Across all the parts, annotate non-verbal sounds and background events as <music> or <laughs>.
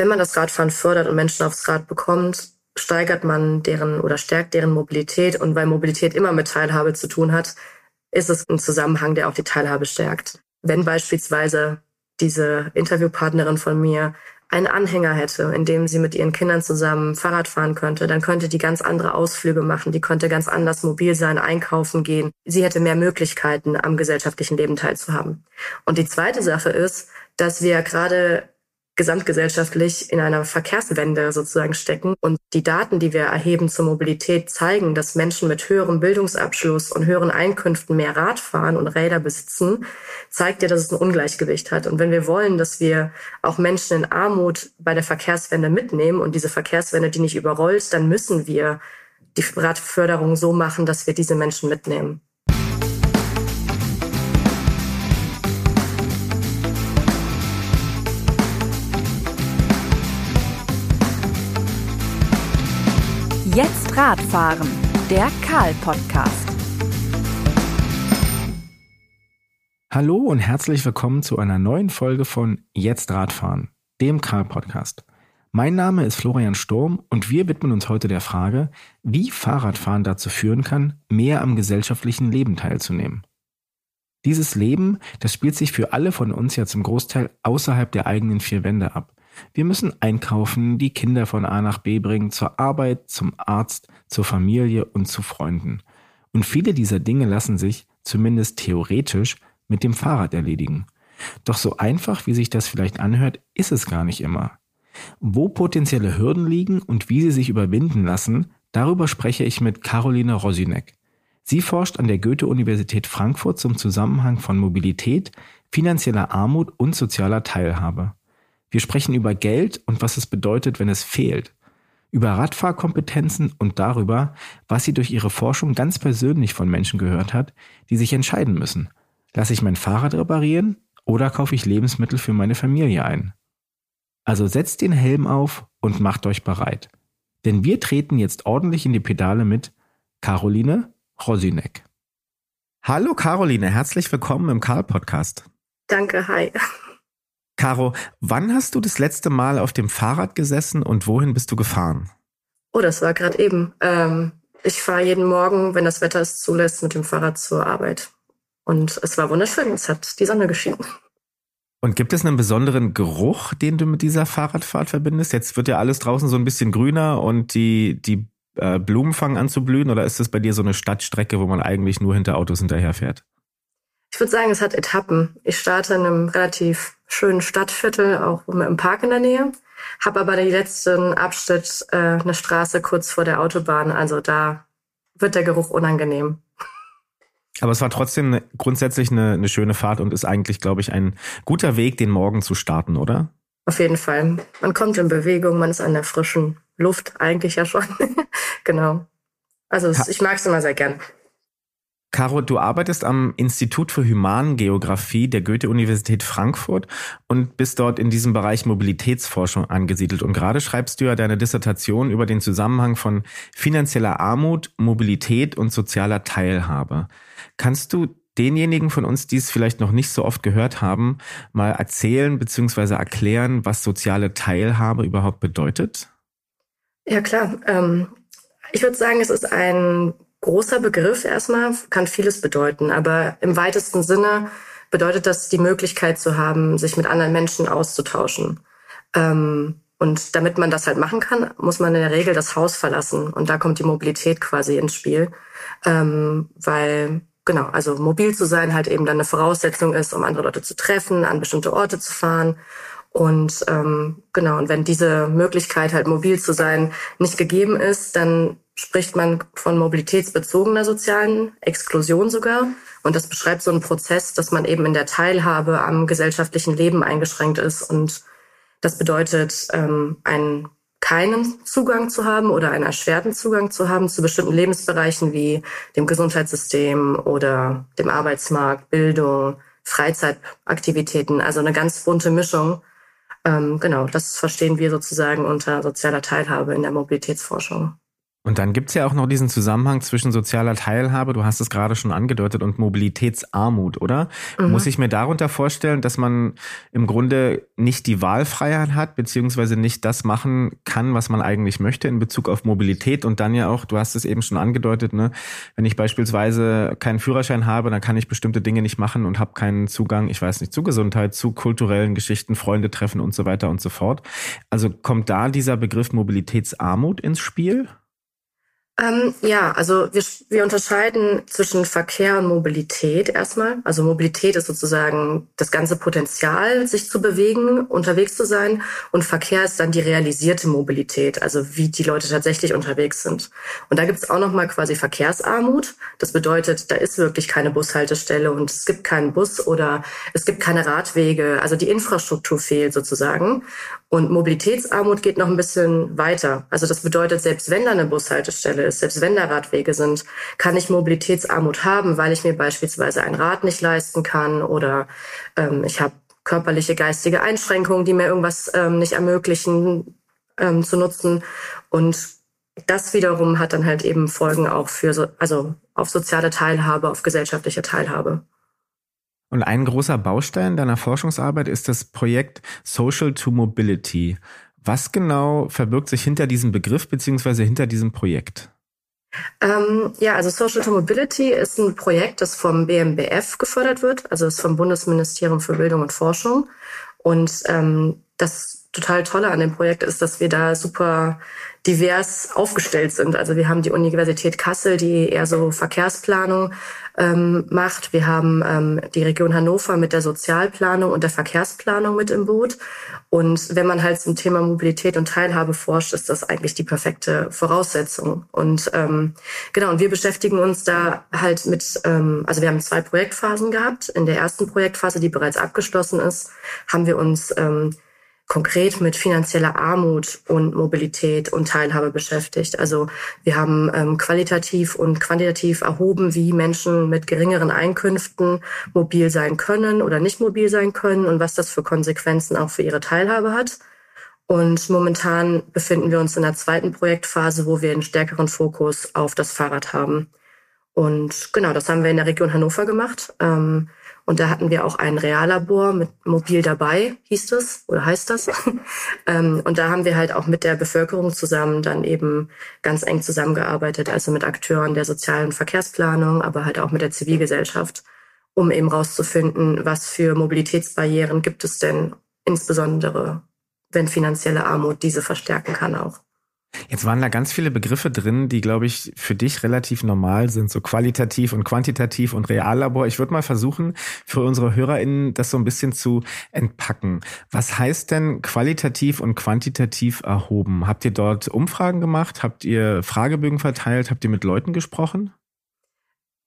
wenn man das Radfahren fördert und Menschen aufs Rad bekommt, steigert man deren oder stärkt deren Mobilität. Und weil Mobilität immer mit Teilhabe zu tun hat, ist es ein Zusammenhang, der auch die Teilhabe stärkt. Wenn beispielsweise diese Interviewpartnerin von mir einen Anhänger hätte, in dem sie mit ihren Kindern zusammen Fahrrad fahren könnte, dann könnte die ganz andere Ausflüge machen, die könnte ganz anders mobil sein, einkaufen gehen. Sie hätte mehr Möglichkeiten, am gesellschaftlichen Leben teilzuhaben. Und die zweite Sache ist, dass wir gerade gesamtgesellschaftlich in einer Verkehrswende sozusagen stecken. Und die Daten, die wir erheben zur Mobilität, zeigen, dass Menschen mit höherem Bildungsabschluss und höheren Einkünften mehr Rad fahren und Räder besitzen, zeigt ja, dass es ein Ungleichgewicht hat. Und wenn wir wollen, dass wir auch Menschen in Armut bei der Verkehrswende mitnehmen und diese Verkehrswende die nicht überrollt, dann müssen wir die Radförderung so machen, dass wir diese Menschen mitnehmen. Radfahren, der Karl-Podcast. Hallo und herzlich willkommen zu einer neuen Folge von Jetzt Radfahren, dem Karl-Podcast. Mein Name ist Florian Sturm und wir widmen uns heute der Frage, wie Fahrradfahren dazu führen kann, mehr am gesellschaftlichen Leben teilzunehmen. Dieses Leben, das spielt sich für alle von uns ja zum Großteil außerhalb der eigenen vier Wände ab. Wir müssen einkaufen, die Kinder von A nach B bringen, zur Arbeit, zum Arzt, zur Familie und zu Freunden. Und viele dieser Dinge lassen sich, zumindest theoretisch, mit dem Fahrrad erledigen. Doch so einfach, wie sich das vielleicht anhört, ist es gar nicht immer. Wo potenzielle Hürden liegen und wie sie sich überwinden lassen, darüber spreche ich mit Caroline Rosinek. Sie forscht an der Goethe-Universität Frankfurt zum Zusammenhang von Mobilität, finanzieller Armut und sozialer Teilhabe. Wir sprechen über Geld und was es bedeutet, wenn es fehlt. Über Radfahrkompetenzen und darüber, was sie durch ihre Forschung ganz persönlich von Menschen gehört hat, die sich entscheiden müssen. Lasse ich mein Fahrrad reparieren oder kaufe ich Lebensmittel für meine Familie ein? Also setzt den Helm auf und macht euch bereit. Denn wir treten jetzt ordentlich in die Pedale mit Caroline Rosinek. Hallo Caroline, herzlich willkommen im Karl Podcast. Danke, hi. Caro, wann hast du das letzte Mal auf dem Fahrrad gesessen und wohin bist du gefahren? Oh, das war gerade eben. Ähm, ich fahre jeden Morgen, wenn das Wetter es zulässt, mit dem Fahrrad zur Arbeit. Und es war wunderschön. Es hat die Sonne geschienen. Und gibt es einen besonderen Geruch, den du mit dieser Fahrradfahrt verbindest? Jetzt wird ja alles draußen so ein bisschen grüner und die, die äh, Blumen fangen an zu blühen. Oder ist das bei dir so eine Stadtstrecke, wo man eigentlich nur hinter Autos hinterherfährt? Ich würde sagen, es hat Etappen. Ich starte in einem relativ schönen Stadtviertel, auch einem Park in der Nähe, habe aber den letzten Abschnitt äh, eine Straße kurz vor der Autobahn. Also da wird der Geruch unangenehm. Aber es war trotzdem eine, grundsätzlich eine, eine schöne Fahrt und ist eigentlich, glaube ich, ein guter Weg, den Morgen zu starten, oder? Auf jeden Fall. Man kommt in Bewegung, man ist an der frischen Luft eigentlich ja schon. <laughs> genau. Also ich mag es immer sehr gern. Caro, du arbeitest am Institut für Humangeographie der Goethe-Universität Frankfurt und bist dort in diesem Bereich Mobilitätsforschung angesiedelt. Und gerade schreibst du ja deine Dissertation über den Zusammenhang von finanzieller Armut, Mobilität und sozialer Teilhabe. Kannst du denjenigen von uns, die es vielleicht noch nicht so oft gehört haben, mal erzählen bzw. erklären, was soziale Teilhabe überhaupt bedeutet? Ja, klar. Ähm, ich würde sagen, es ist ein großer Begriff erstmal, kann vieles bedeuten, aber im weitesten Sinne bedeutet das die Möglichkeit zu haben, sich mit anderen Menschen auszutauschen. Ähm, und damit man das halt machen kann, muss man in der Regel das Haus verlassen. Und da kommt die Mobilität quasi ins Spiel. Ähm, weil, genau, also mobil zu sein halt eben dann eine Voraussetzung ist, um andere Leute zu treffen, an bestimmte Orte zu fahren. Und ähm, genau, und wenn diese Möglichkeit halt mobil zu sein nicht gegeben ist, dann spricht man von mobilitätsbezogener sozialen Exklusion sogar. Und das beschreibt so einen Prozess, dass man eben in der Teilhabe am gesellschaftlichen Leben eingeschränkt ist. Und das bedeutet, ähm, einen keinen Zugang zu haben oder einen erschwerten Zugang zu haben zu bestimmten Lebensbereichen wie dem Gesundheitssystem oder dem Arbeitsmarkt, Bildung, Freizeitaktivitäten, also eine ganz bunte Mischung. Ähm, genau, das verstehen wir sozusagen unter sozialer Teilhabe in der Mobilitätsforschung. Und dann gibt's ja auch noch diesen Zusammenhang zwischen sozialer Teilhabe, du hast es gerade schon angedeutet, und Mobilitätsarmut, oder? Mhm. Muss ich mir darunter vorstellen, dass man im Grunde nicht die Wahlfreiheit hat, beziehungsweise nicht das machen kann, was man eigentlich möchte in Bezug auf Mobilität und dann ja auch, du hast es eben schon angedeutet, ne, wenn ich beispielsweise keinen Führerschein habe, dann kann ich bestimmte Dinge nicht machen und habe keinen Zugang, ich weiß nicht, zu Gesundheit, zu kulturellen Geschichten, Freunde treffen und so weiter und so fort. Also kommt da dieser Begriff Mobilitätsarmut ins Spiel? Ähm, ja, also wir, wir unterscheiden zwischen Verkehr und Mobilität erstmal. Also Mobilität ist sozusagen das ganze Potenzial, sich zu bewegen, unterwegs zu sein. Und Verkehr ist dann die realisierte Mobilität, also wie die Leute tatsächlich unterwegs sind. Und da gibt's auch nochmal quasi Verkehrsarmut. Das bedeutet, da ist wirklich keine Bushaltestelle und es gibt keinen Bus oder es gibt keine Radwege. Also die Infrastruktur fehlt sozusagen. Und Mobilitätsarmut geht noch ein bisschen weiter. Also das bedeutet, selbst wenn da eine Bushaltestelle ist, selbst wenn da Radwege sind, kann ich Mobilitätsarmut haben, weil ich mir beispielsweise ein Rad nicht leisten kann oder ähm, ich habe körperliche, geistige Einschränkungen, die mir irgendwas ähm, nicht ermöglichen ähm, zu nutzen. Und das wiederum hat dann halt eben Folgen auch für so, also auf soziale Teilhabe, auf gesellschaftliche Teilhabe. Und ein großer Baustein deiner Forschungsarbeit ist das Projekt Social to Mobility. Was genau verbirgt sich hinter diesem Begriff beziehungsweise hinter diesem Projekt? Ähm, ja, also Social to Mobility ist ein Projekt, das vom BMBF gefördert wird, also ist vom Bundesministerium für Bildung und Forschung. Und ähm, das total Tolle an dem Projekt ist, dass wir da super divers aufgestellt sind. Also wir haben die Universität Kassel, die eher so Verkehrsplanung ähm, macht. Wir haben ähm, die Region Hannover mit der Sozialplanung und der Verkehrsplanung mit im Boot. Und wenn man halt zum Thema Mobilität und Teilhabe forscht, ist das eigentlich die perfekte Voraussetzung. Und ähm, genau, und wir beschäftigen uns da halt mit, ähm, also wir haben zwei Projektphasen gehabt. In der ersten Projektphase, die bereits abgeschlossen ist, haben wir uns ähm, konkret mit finanzieller Armut und Mobilität und Teilhabe beschäftigt. Also wir haben ähm, qualitativ und quantitativ erhoben, wie Menschen mit geringeren Einkünften mobil sein können oder nicht mobil sein können und was das für Konsequenzen auch für ihre Teilhabe hat. Und momentan befinden wir uns in der zweiten Projektphase, wo wir einen stärkeren Fokus auf das Fahrrad haben. Und genau, das haben wir in der Region Hannover gemacht. Ähm, und da hatten wir auch ein Reallabor mit Mobil dabei, hieß das oder heißt das. <laughs> Ähm, und da haben wir halt auch mit der Bevölkerung zusammen dann eben ganz eng zusammengearbeitet, also mit Akteuren der sozialen Verkehrsplanung, aber halt auch mit der Zivilgesellschaft, um eben rauszufinden, was für Mobilitätsbarrieren gibt es denn, insbesondere wenn finanzielle Armut diese verstärken kann auch. Jetzt waren da ganz viele Begriffe drin, die, glaube ich, für dich relativ normal sind, so qualitativ und quantitativ und Reallabor. Ich würde mal versuchen, für unsere HörerInnen das so ein bisschen zu entpacken. Was heißt denn qualitativ und quantitativ erhoben? Habt ihr dort Umfragen gemacht? Habt ihr Fragebögen verteilt? Habt ihr mit Leuten gesprochen?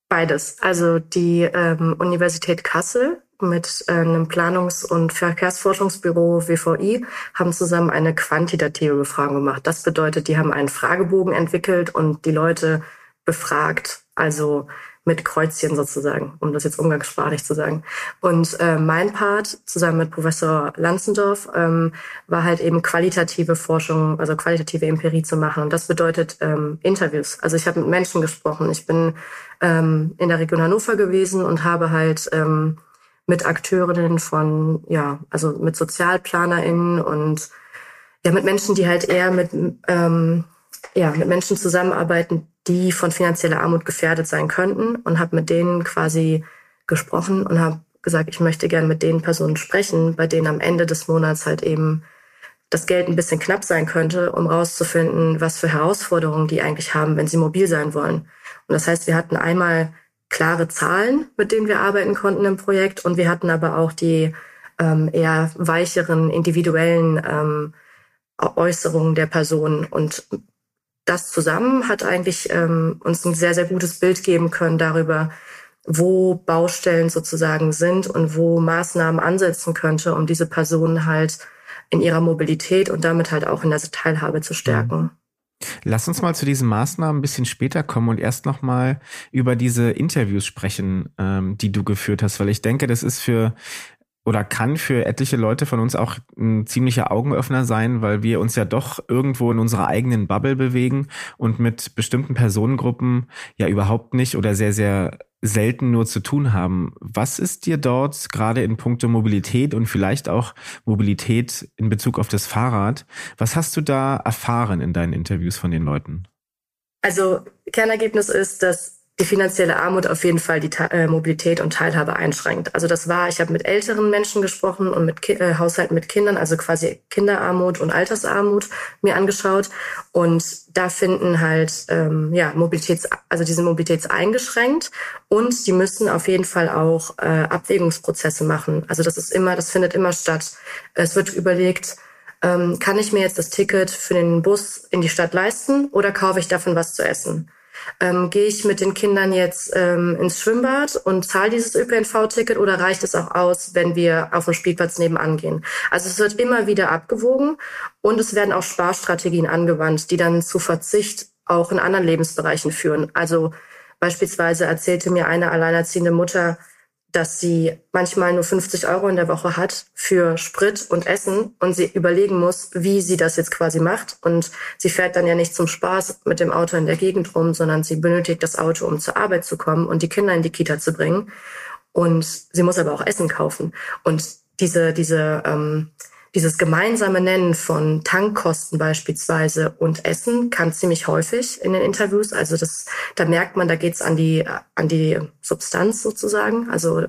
Beides. Also die ähm, Universität Kassel mit äh, einem Planungs- und Verkehrsforschungsbüro WVI haben zusammen eine quantitative Befragung gemacht. Das bedeutet, die haben einen Fragebogen entwickelt und die Leute befragt, also mit Kreuzchen sozusagen, um das jetzt umgangssprachlich zu sagen. Und äh, mein Part zusammen mit Professor Lanzendorf ähm, war halt eben qualitative Forschung, also qualitative Empirie zu machen. Und das bedeutet ähm, Interviews. Also ich habe mit Menschen gesprochen. Ich bin ähm, in der Region Hannover gewesen und habe halt ähm, mit Akteurinnen von, ja, also mit SozialplanerInnen und ja, mit Menschen, die halt eher mit, ähm, ja, mit Menschen zusammenarbeiten, die von finanzieller Armut gefährdet sein könnten und habe mit denen quasi gesprochen und habe gesagt, ich möchte gern mit den Personen sprechen, bei denen am Ende des Monats halt eben das Geld ein bisschen knapp sein könnte, um rauszufinden, was für Herausforderungen die eigentlich haben, wenn sie mobil sein wollen. Und das heißt, wir hatten einmal klare Zahlen, mit denen wir arbeiten konnten im Projekt. Und wir hatten aber auch die ähm, eher weicheren, individuellen ähm, Äußerungen der Person. Und das zusammen hat eigentlich ähm, uns ein sehr, sehr gutes Bild geben können darüber, wo Baustellen sozusagen sind und wo Maßnahmen ansetzen könnte, um diese Personen halt in ihrer Mobilität und damit halt auch in der Teilhabe zu stärken. Mhm. Lass uns mal zu diesen Maßnahmen ein bisschen später kommen und erst nochmal über diese Interviews sprechen, ähm, die du geführt hast, weil ich denke, das ist für oder kann für etliche Leute von uns auch ein ziemlicher Augenöffner sein, weil wir uns ja doch irgendwo in unserer eigenen Bubble bewegen und mit bestimmten Personengruppen ja überhaupt nicht oder sehr, sehr selten nur zu tun haben. Was ist dir dort gerade in puncto Mobilität und vielleicht auch Mobilität in Bezug auf das Fahrrad, was hast du da erfahren in deinen Interviews von den Leuten? Also Kernergebnis ist, dass die finanzielle Armut auf jeden Fall die äh, Mobilität und Teilhabe einschränkt. Also das war, ich habe mit älteren Menschen gesprochen und mit Ki äh, Haushalten mit Kindern, also quasi Kinderarmut und Altersarmut mir angeschaut. Und da finden halt ähm, ja Mobilitäts, also diese Mobilitäts eingeschränkt und die müssen auf jeden Fall auch äh, Abwägungsprozesse machen. Also das ist immer, das findet immer statt. Es wird überlegt, ähm, kann ich mir jetzt das Ticket für den Bus in die Stadt leisten oder kaufe ich davon was zu essen? Ähm, Gehe ich mit den Kindern jetzt ähm, ins Schwimmbad und zahle dieses ÖPNV-Ticket oder reicht es auch aus, wenn wir auf dem Spielplatz nebenan gehen? Also es wird immer wieder abgewogen und es werden auch Sparstrategien angewandt, die dann zu Verzicht auch in anderen Lebensbereichen führen. Also beispielsweise erzählte mir eine alleinerziehende Mutter, dass sie manchmal nur 50 Euro in der Woche hat für Sprit und Essen und sie überlegen muss, wie sie das jetzt quasi macht. Und sie fährt dann ja nicht zum Spaß mit dem Auto in der Gegend rum, sondern sie benötigt das Auto, um zur Arbeit zu kommen und die Kinder in die Kita zu bringen. Und sie muss aber auch Essen kaufen. Und diese, diese, ähm, dieses gemeinsame Nennen von Tankkosten beispielsweise und Essen kam ziemlich häufig in den Interviews. Also das, da merkt man, da geht's an die an die Substanz sozusagen, also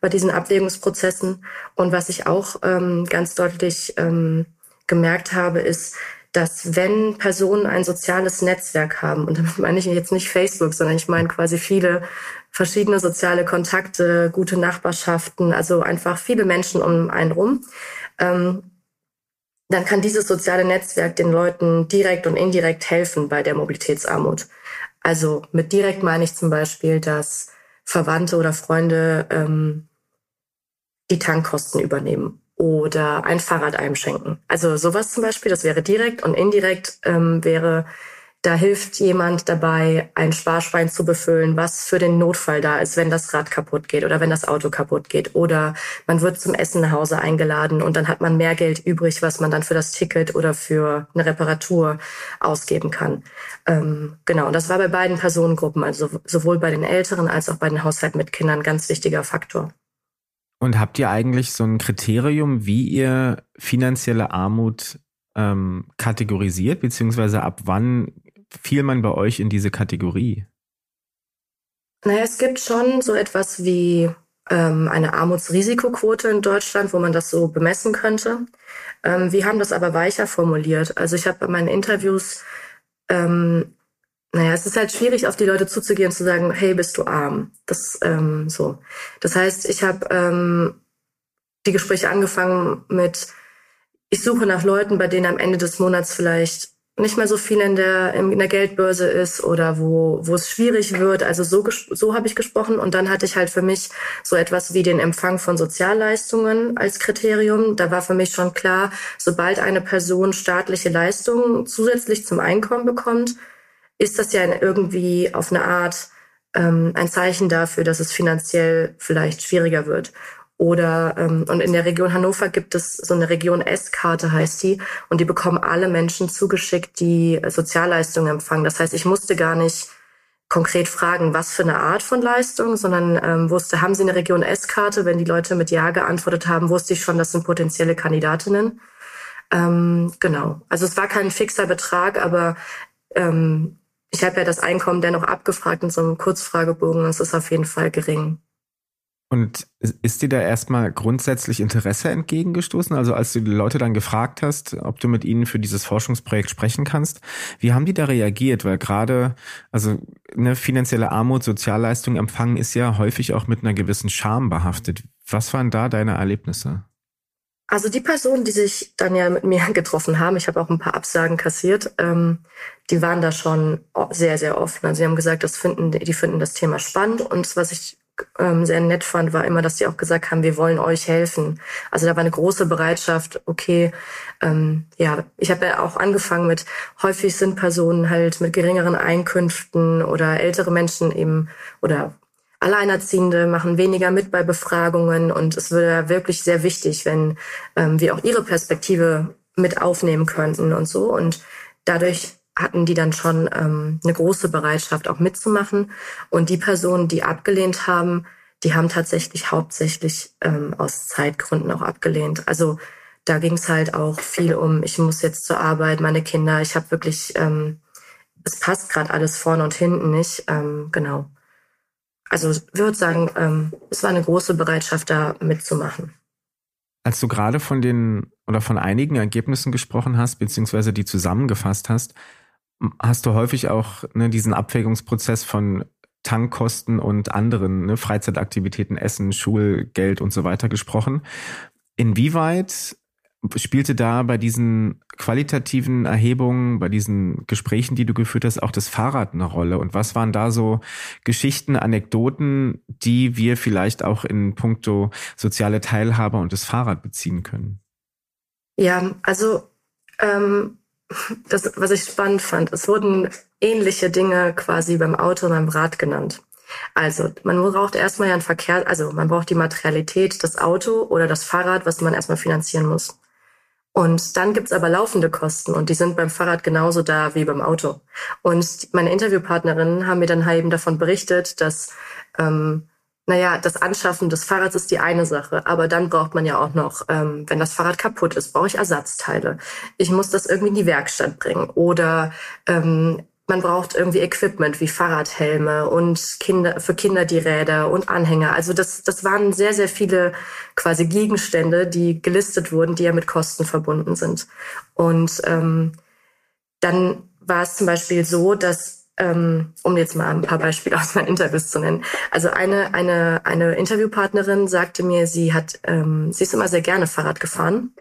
bei diesen Abwägungsprozessen. Und was ich auch ähm, ganz deutlich ähm, gemerkt habe, ist, dass wenn Personen ein soziales Netzwerk haben, und damit meine ich jetzt nicht Facebook, sondern ich meine quasi viele verschiedene soziale Kontakte, gute Nachbarschaften, also einfach viele Menschen um einen rum, ähm, dann kann dieses soziale Netzwerk den Leuten direkt und indirekt helfen bei der Mobilitätsarmut. Also mit direkt meine ich zum Beispiel, dass Verwandte oder Freunde ähm, die Tankkosten übernehmen oder ein Fahrrad einschenken. Also sowas zum Beispiel, das wäre direkt und indirekt ähm, wäre da hilft jemand dabei, ein Sparschwein zu befüllen, was für den Notfall da ist, wenn das Rad kaputt geht oder wenn das Auto kaputt geht. Oder man wird zum Essen nach Hause eingeladen und dann hat man mehr Geld übrig, was man dann für das Ticket oder für eine Reparatur ausgeben kann. Ähm, genau, und das war bei beiden Personengruppen, also sowohl bei den Älteren als auch bei den Haushalten mit Kindern, ganz wichtiger Faktor. Und habt ihr eigentlich so ein Kriterium, wie ihr finanzielle Armut ähm, kategorisiert, beziehungsweise ab wann fiel man bei euch in diese Kategorie? Naja, es gibt schon so etwas wie ähm, eine Armutsrisikoquote in Deutschland, wo man das so bemessen könnte. Ähm, wir haben das aber weicher formuliert. Also ich habe bei meinen Interviews, ähm, naja, es ist halt schwierig, auf die Leute zuzugehen und zu sagen, hey, bist du arm? Das ähm, so. Das heißt, ich habe ähm, die Gespräche angefangen mit, ich suche nach Leuten, bei denen am Ende des Monats vielleicht nicht mehr so viel in der, in der Geldbörse ist oder wo, wo es schwierig wird. Also so, so habe ich gesprochen. Und dann hatte ich halt für mich so etwas wie den Empfang von Sozialleistungen als Kriterium. Da war für mich schon klar, sobald eine Person staatliche Leistungen zusätzlich zum Einkommen bekommt, ist das ja irgendwie auf eine Art ähm, ein Zeichen dafür, dass es finanziell vielleicht schwieriger wird. Oder ähm, und in der Region Hannover gibt es so eine Region S-Karte heißt die und die bekommen alle Menschen zugeschickt, die Sozialleistungen empfangen. Das heißt, ich musste gar nicht konkret fragen, was für eine Art von Leistung, sondern ähm, wusste, haben Sie eine Region S-Karte? Wenn die Leute mit Ja geantwortet haben, wusste ich schon, das sind potenzielle Kandidatinnen. Ähm, genau. Also es war kein fixer Betrag, aber ähm, ich habe ja das Einkommen dennoch abgefragt in so einem Kurzfragebogen und es ist auf jeden Fall gering. Und ist dir da erstmal grundsätzlich Interesse entgegengestoßen? Also als du die Leute dann gefragt hast, ob du mit ihnen für dieses Forschungsprojekt sprechen kannst, wie haben die da reagiert? Weil gerade, also eine finanzielle Armut, Sozialleistung empfangen ist ja häufig auch mit einer gewissen Scham behaftet. Was waren da deine Erlebnisse? Also die Personen, die sich dann ja mit mir <laughs> getroffen haben, ich habe auch ein paar Absagen kassiert, ähm, die waren da schon sehr, sehr offen. Also sie haben gesagt, das finden, die finden das Thema spannend und was ich ähm, sehr nett fand, war immer, dass die auch gesagt haben, wir wollen euch helfen. Also da war eine große Bereitschaft, okay, ähm, ja, ich habe ja auch angefangen mit, häufig sind Personen halt mit geringeren Einkünften oder ältere Menschen eben oder Alleinerziehende machen weniger mit bei Befragungen und es wäre wirklich sehr wichtig, wenn ähm, wir auch ihre Perspektive mit aufnehmen könnten und so. Und dadurch hatten die dann schon ähm, eine große Bereitschaft, auch mitzumachen. Und die Personen, die abgelehnt haben, die haben tatsächlich hauptsächlich ähm, aus Zeitgründen auch abgelehnt. Also da ging es halt auch viel um, ich muss jetzt zur Arbeit, meine Kinder, ich habe wirklich, ähm, es passt gerade alles vorne und hinten nicht. Ähm, genau. Also ich würde sagen, ähm, es war eine große Bereitschaft, da mitzumachen. Als du gerade von den oder von einigen Ergebnissen gesprochen hast, beziehungsweise die zusammengefasst hast, hast du häufig auch ne, diesen Abwägungsprozess von Tankkosten und anderen ne, Freizeitaktivitäten, Essen, Schulgeld und so weiter gesprochen. Inwieweit spielte da bei diesen qualitativen Erhebungen, bei diesen Gesprächen, die du geführt hast, auch das Fahrrad eine Rolle? Und was waren da so Geschichten, Anekdoten, die wir vielleicht auch in puncto soziale Teilhabe und das Fahrrad beziehen können? Ja, also ähm, das, was ich spannend fand, es wurden ähnliche Dinge quasi beim Auto und beim Rad genannt. Also, man braucht erstmal ja ein Verkehr, also man braucht die Materialität, das Auto oder das Fahrrad, was man erstmal finanzieren muss. Und dann gibt's aber laufende Kosten und die sind beim Fahrrad genauso da wie beim Auto. Und meine Interviewpartnerinnen haben mir dann halt eben davon berichtet, dass ähm, naja, das Anschaffen des Fahrrads ist die eine Sache, aber dann braucht man ja auch noch, ähm, wenn das Fahrrad kaputt ist, brauche ich Ersatzteile. Ich muss das irgendwie in die Werkstatt bringen oder ähm, man braucht irgendwie Equipment wie Fahrradhelme und Kinder, für Kinder die Räder und Anhänger. Also das, das waren sehr, sehr viele quasi Gegenstände, die gelistet wurden, die ja mit Kosten verbunden sind. Und ähm, dann war es zum Beispiel so, dass, um jetzt mal ein paar Beispiele aus meinen Interviews zu nennen. Also eine, eine, eine Interviewpartnerin sagte mir, sie hat, ähm, sie ist immer sehr gerne Fahrrad gefahren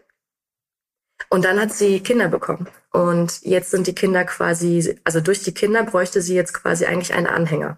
und dann hat sie Kinder bekommen. Und jetzt sind die Kinder quasi, also durch die Kinder bräuchte sie jetzt quasi eigentlich einen Anhänger.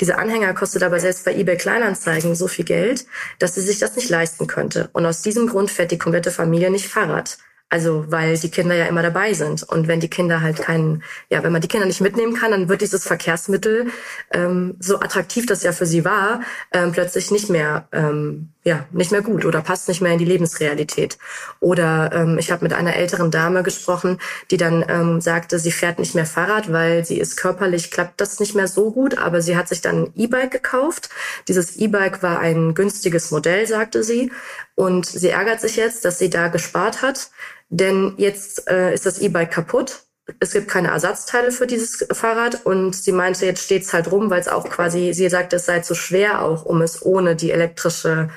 Dieser Anhänger kostet aber selbst bei eBay Kleinanzeigen so viel Geld, dass sie sich das nicht leisten könnte. Und aus diesem Grund fährt die komplette Familie nicht Fahrrad. Also weil die Kinder ja immer dabei sind. Und wenn die Kinder halt keinen, ja, wenn man die Kinder nicht mitnehmen kann, dann wird dieses Verkehrsmittel, ähm, so attraktiv das ja für sie war, ähm, plötzlich nicht mehr, ähm, ja, nicht mehr gut oder passt nicht mehr in die Lebensrealität. Oder ähm, ich habe mit einer älteren Dame gesprochen, die dann ähm, sagte, sie fährt nicht mehr Fahrrad, weil sie ist körperlich, klappt das nicht mehr so gut, aber sie hat sich dann ein E-Bike gekauft. Dieses E-Bike war ein günstiges Modell, sagte sie. Und sie ärgert sich jetzt, dass sie da gespart hat denn jetzt äh, ist das E-Bike kaputt. Es gibt keine Ersatzteile für dieses Fahrrad und sie meinte, jetzt steht's halt rum, weil es auch quasi, sie sagt, es sei zu schwer auch, um es ohne die elektrische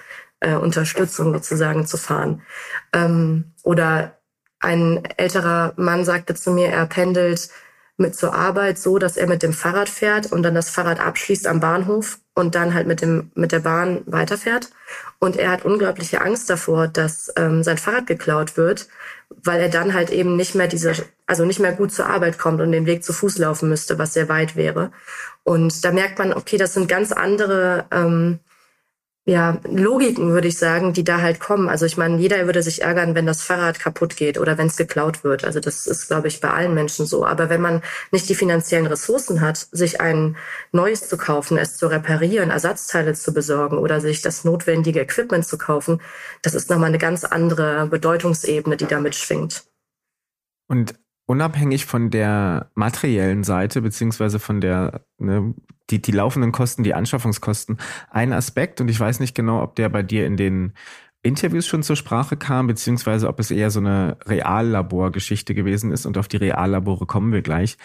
äh, Unterstützung sozusagen zu fahren. Ähm, oder ein älterer Mann sagte zu mir, er pendelt mit zur Arbeit so, dass er mit dem Fahrrad fährt und dann das Fahrrad abschließt am Bahnhof und dann halt mit dem mit der Bahn weiterfährt. Und er hat unglaubliche Angst davor, dass ähm, sein Fahrrad geklaut wird, weil er dann halt eben nicht mehr diese, also nicht mehr gut zur Arbeit kommt und den Weg zu Fuß laufen müsste, was sehr weit wäre. Und da merkt man, okay, das sind ganz andere ähm, ja, Logiken, würde ich sagen, die da halt kommen. Also ich meine, jeder würde sich ärgern, wenn das Fahrrad kaputt geht oder wenn es geklaut wird. Also das ist, glaube ich, bei allen Menschen so. Aber wenn man nicht die finanziellen Ressourcen hat, sich ein neues zu kaufen, es zu reparieren, Ersatzteile zu besorgen oder sich das notwendige Equipment zu kaufen, das ist nochmal eine ganz andere Bedeutungsebene, die damit schwingt. Und unabhängig von der materiellen Seite, beziehungsweise von der, ne, die, die laufenden Kosten, die Anschaffungskosten, ein Aspekt, und ich weiß nicht genau, ob der bei dir in den Interviews schon zur Sprache kam, beziehungsweise ob es eher so eine Reallaborgeschichte gewesen ist und auf die Reallabore kommen wir gleich.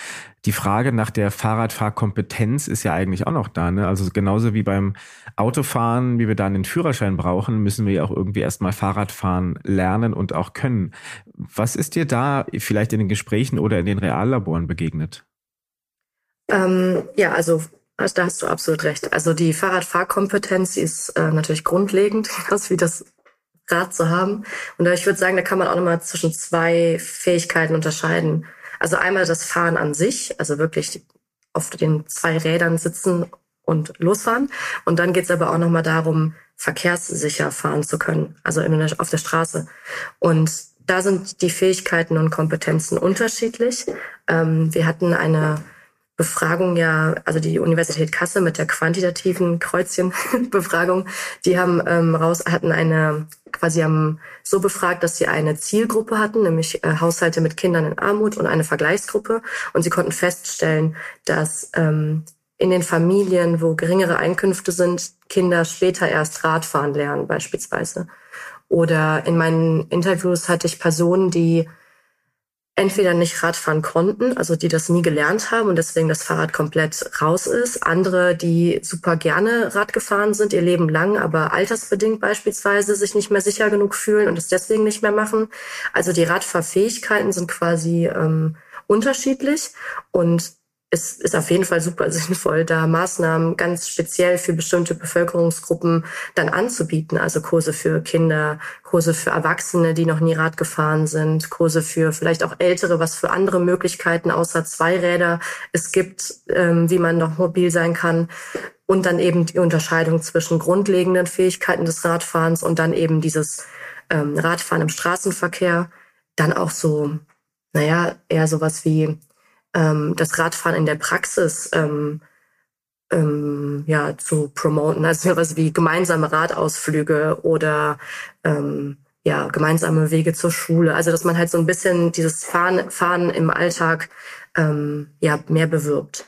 Die Frage nach der Fahrradfahrkompetenz ist ja eigentlich auch noch da. Ne? Also genauso wie beim Autofahren, wie wir da einen Führerschein brauchen, müssen wir ja auch irgendwie erstmal Fahrradfahren lernen und auch können. Was ist dir da vielleicht in den Gesprächen oder in den Reallaboren begegnet? Ähm, ja, also also da hast du absolut recht. Also die Fahrradfahrkompetenz ist äh, natürlich grundlegend, <laughs> wie das Rad zu haben. Und ich würde sagen, da kann man auch nochmal zwischen zwei Fähigkeiten unterscheiden. Also einmal das Fahren an sich, also wirklich auf den zwei Rädern sitzen und losfahren. Und dann geht's aber auch nochmal darum, verkehrssicher fahren zu können, also auf der Straße. Und da sind die Fähigkeiten und Kompetenzen unterschiedlich. Ähm, wir hatten eine Befragung ja, also die Universität Kassel mit der quantitativen Kreuzchenbefragung, <laughs> die haben ähm, raus, hatten eine, quasi haben so befragt, dass sie eine Zielgruppe hatten, nämlich äh, Haushalte mit Kindern in Armut und eine Vergleichsgruppe. Und sie konnten feststellen, dass ähm, in den Familien, wo geringere Einkünfte sind, Kinder später erst Radfahren lernen beispielsweise. Oder in meinen Interviews hatte ich Personen, die entweder nicht Radfahren konnten, also die das nie gelernt haben und deswegen das Fahrrad komplett raus ist. Andere, die super gerne Rad gefahren sind, ihr Leben lang, aber altersbedingt beispielsweise sich nicht mehr sicher genug fühlen und es deswegen nicht mehr machen. Also die Radfahrfähigkeiten sind quasi ähm, unterschiedlich und es ist auf jeden Fall super <laughs> sinnvoll, da Maßnahmen ganz speziell für bestimmte Bevölkerungsgruppen dann anzubieten. Also Kurse für Kinder, Kurse für Erwachsene, die noch nie Rad gefahren sind, Kurse für vielleicht auch Ältere, was für andere Möglichkeiten außer Zweiräder es gibt, ähm, wie man noch mobil sein kann. Und dann eben die Unterscheidung zwischen grundlegenden Fähigkeiten des Radfahrens und dann eben dieses ähm, Radfahren im Straßenverkehr. Dann auch so, naja, eher sowas wie ähm, das Radfahren in der Praxis ähm, ähm, ja, zu promoten. Also sowas wie gemeinsame Radausflüge oder ähm, ja, gemeinsame Wege zur Schule. Also dass man halt so ein bisschen dieses Fahren, Fahren im Alltag ähm, ja, mehr bewirbt.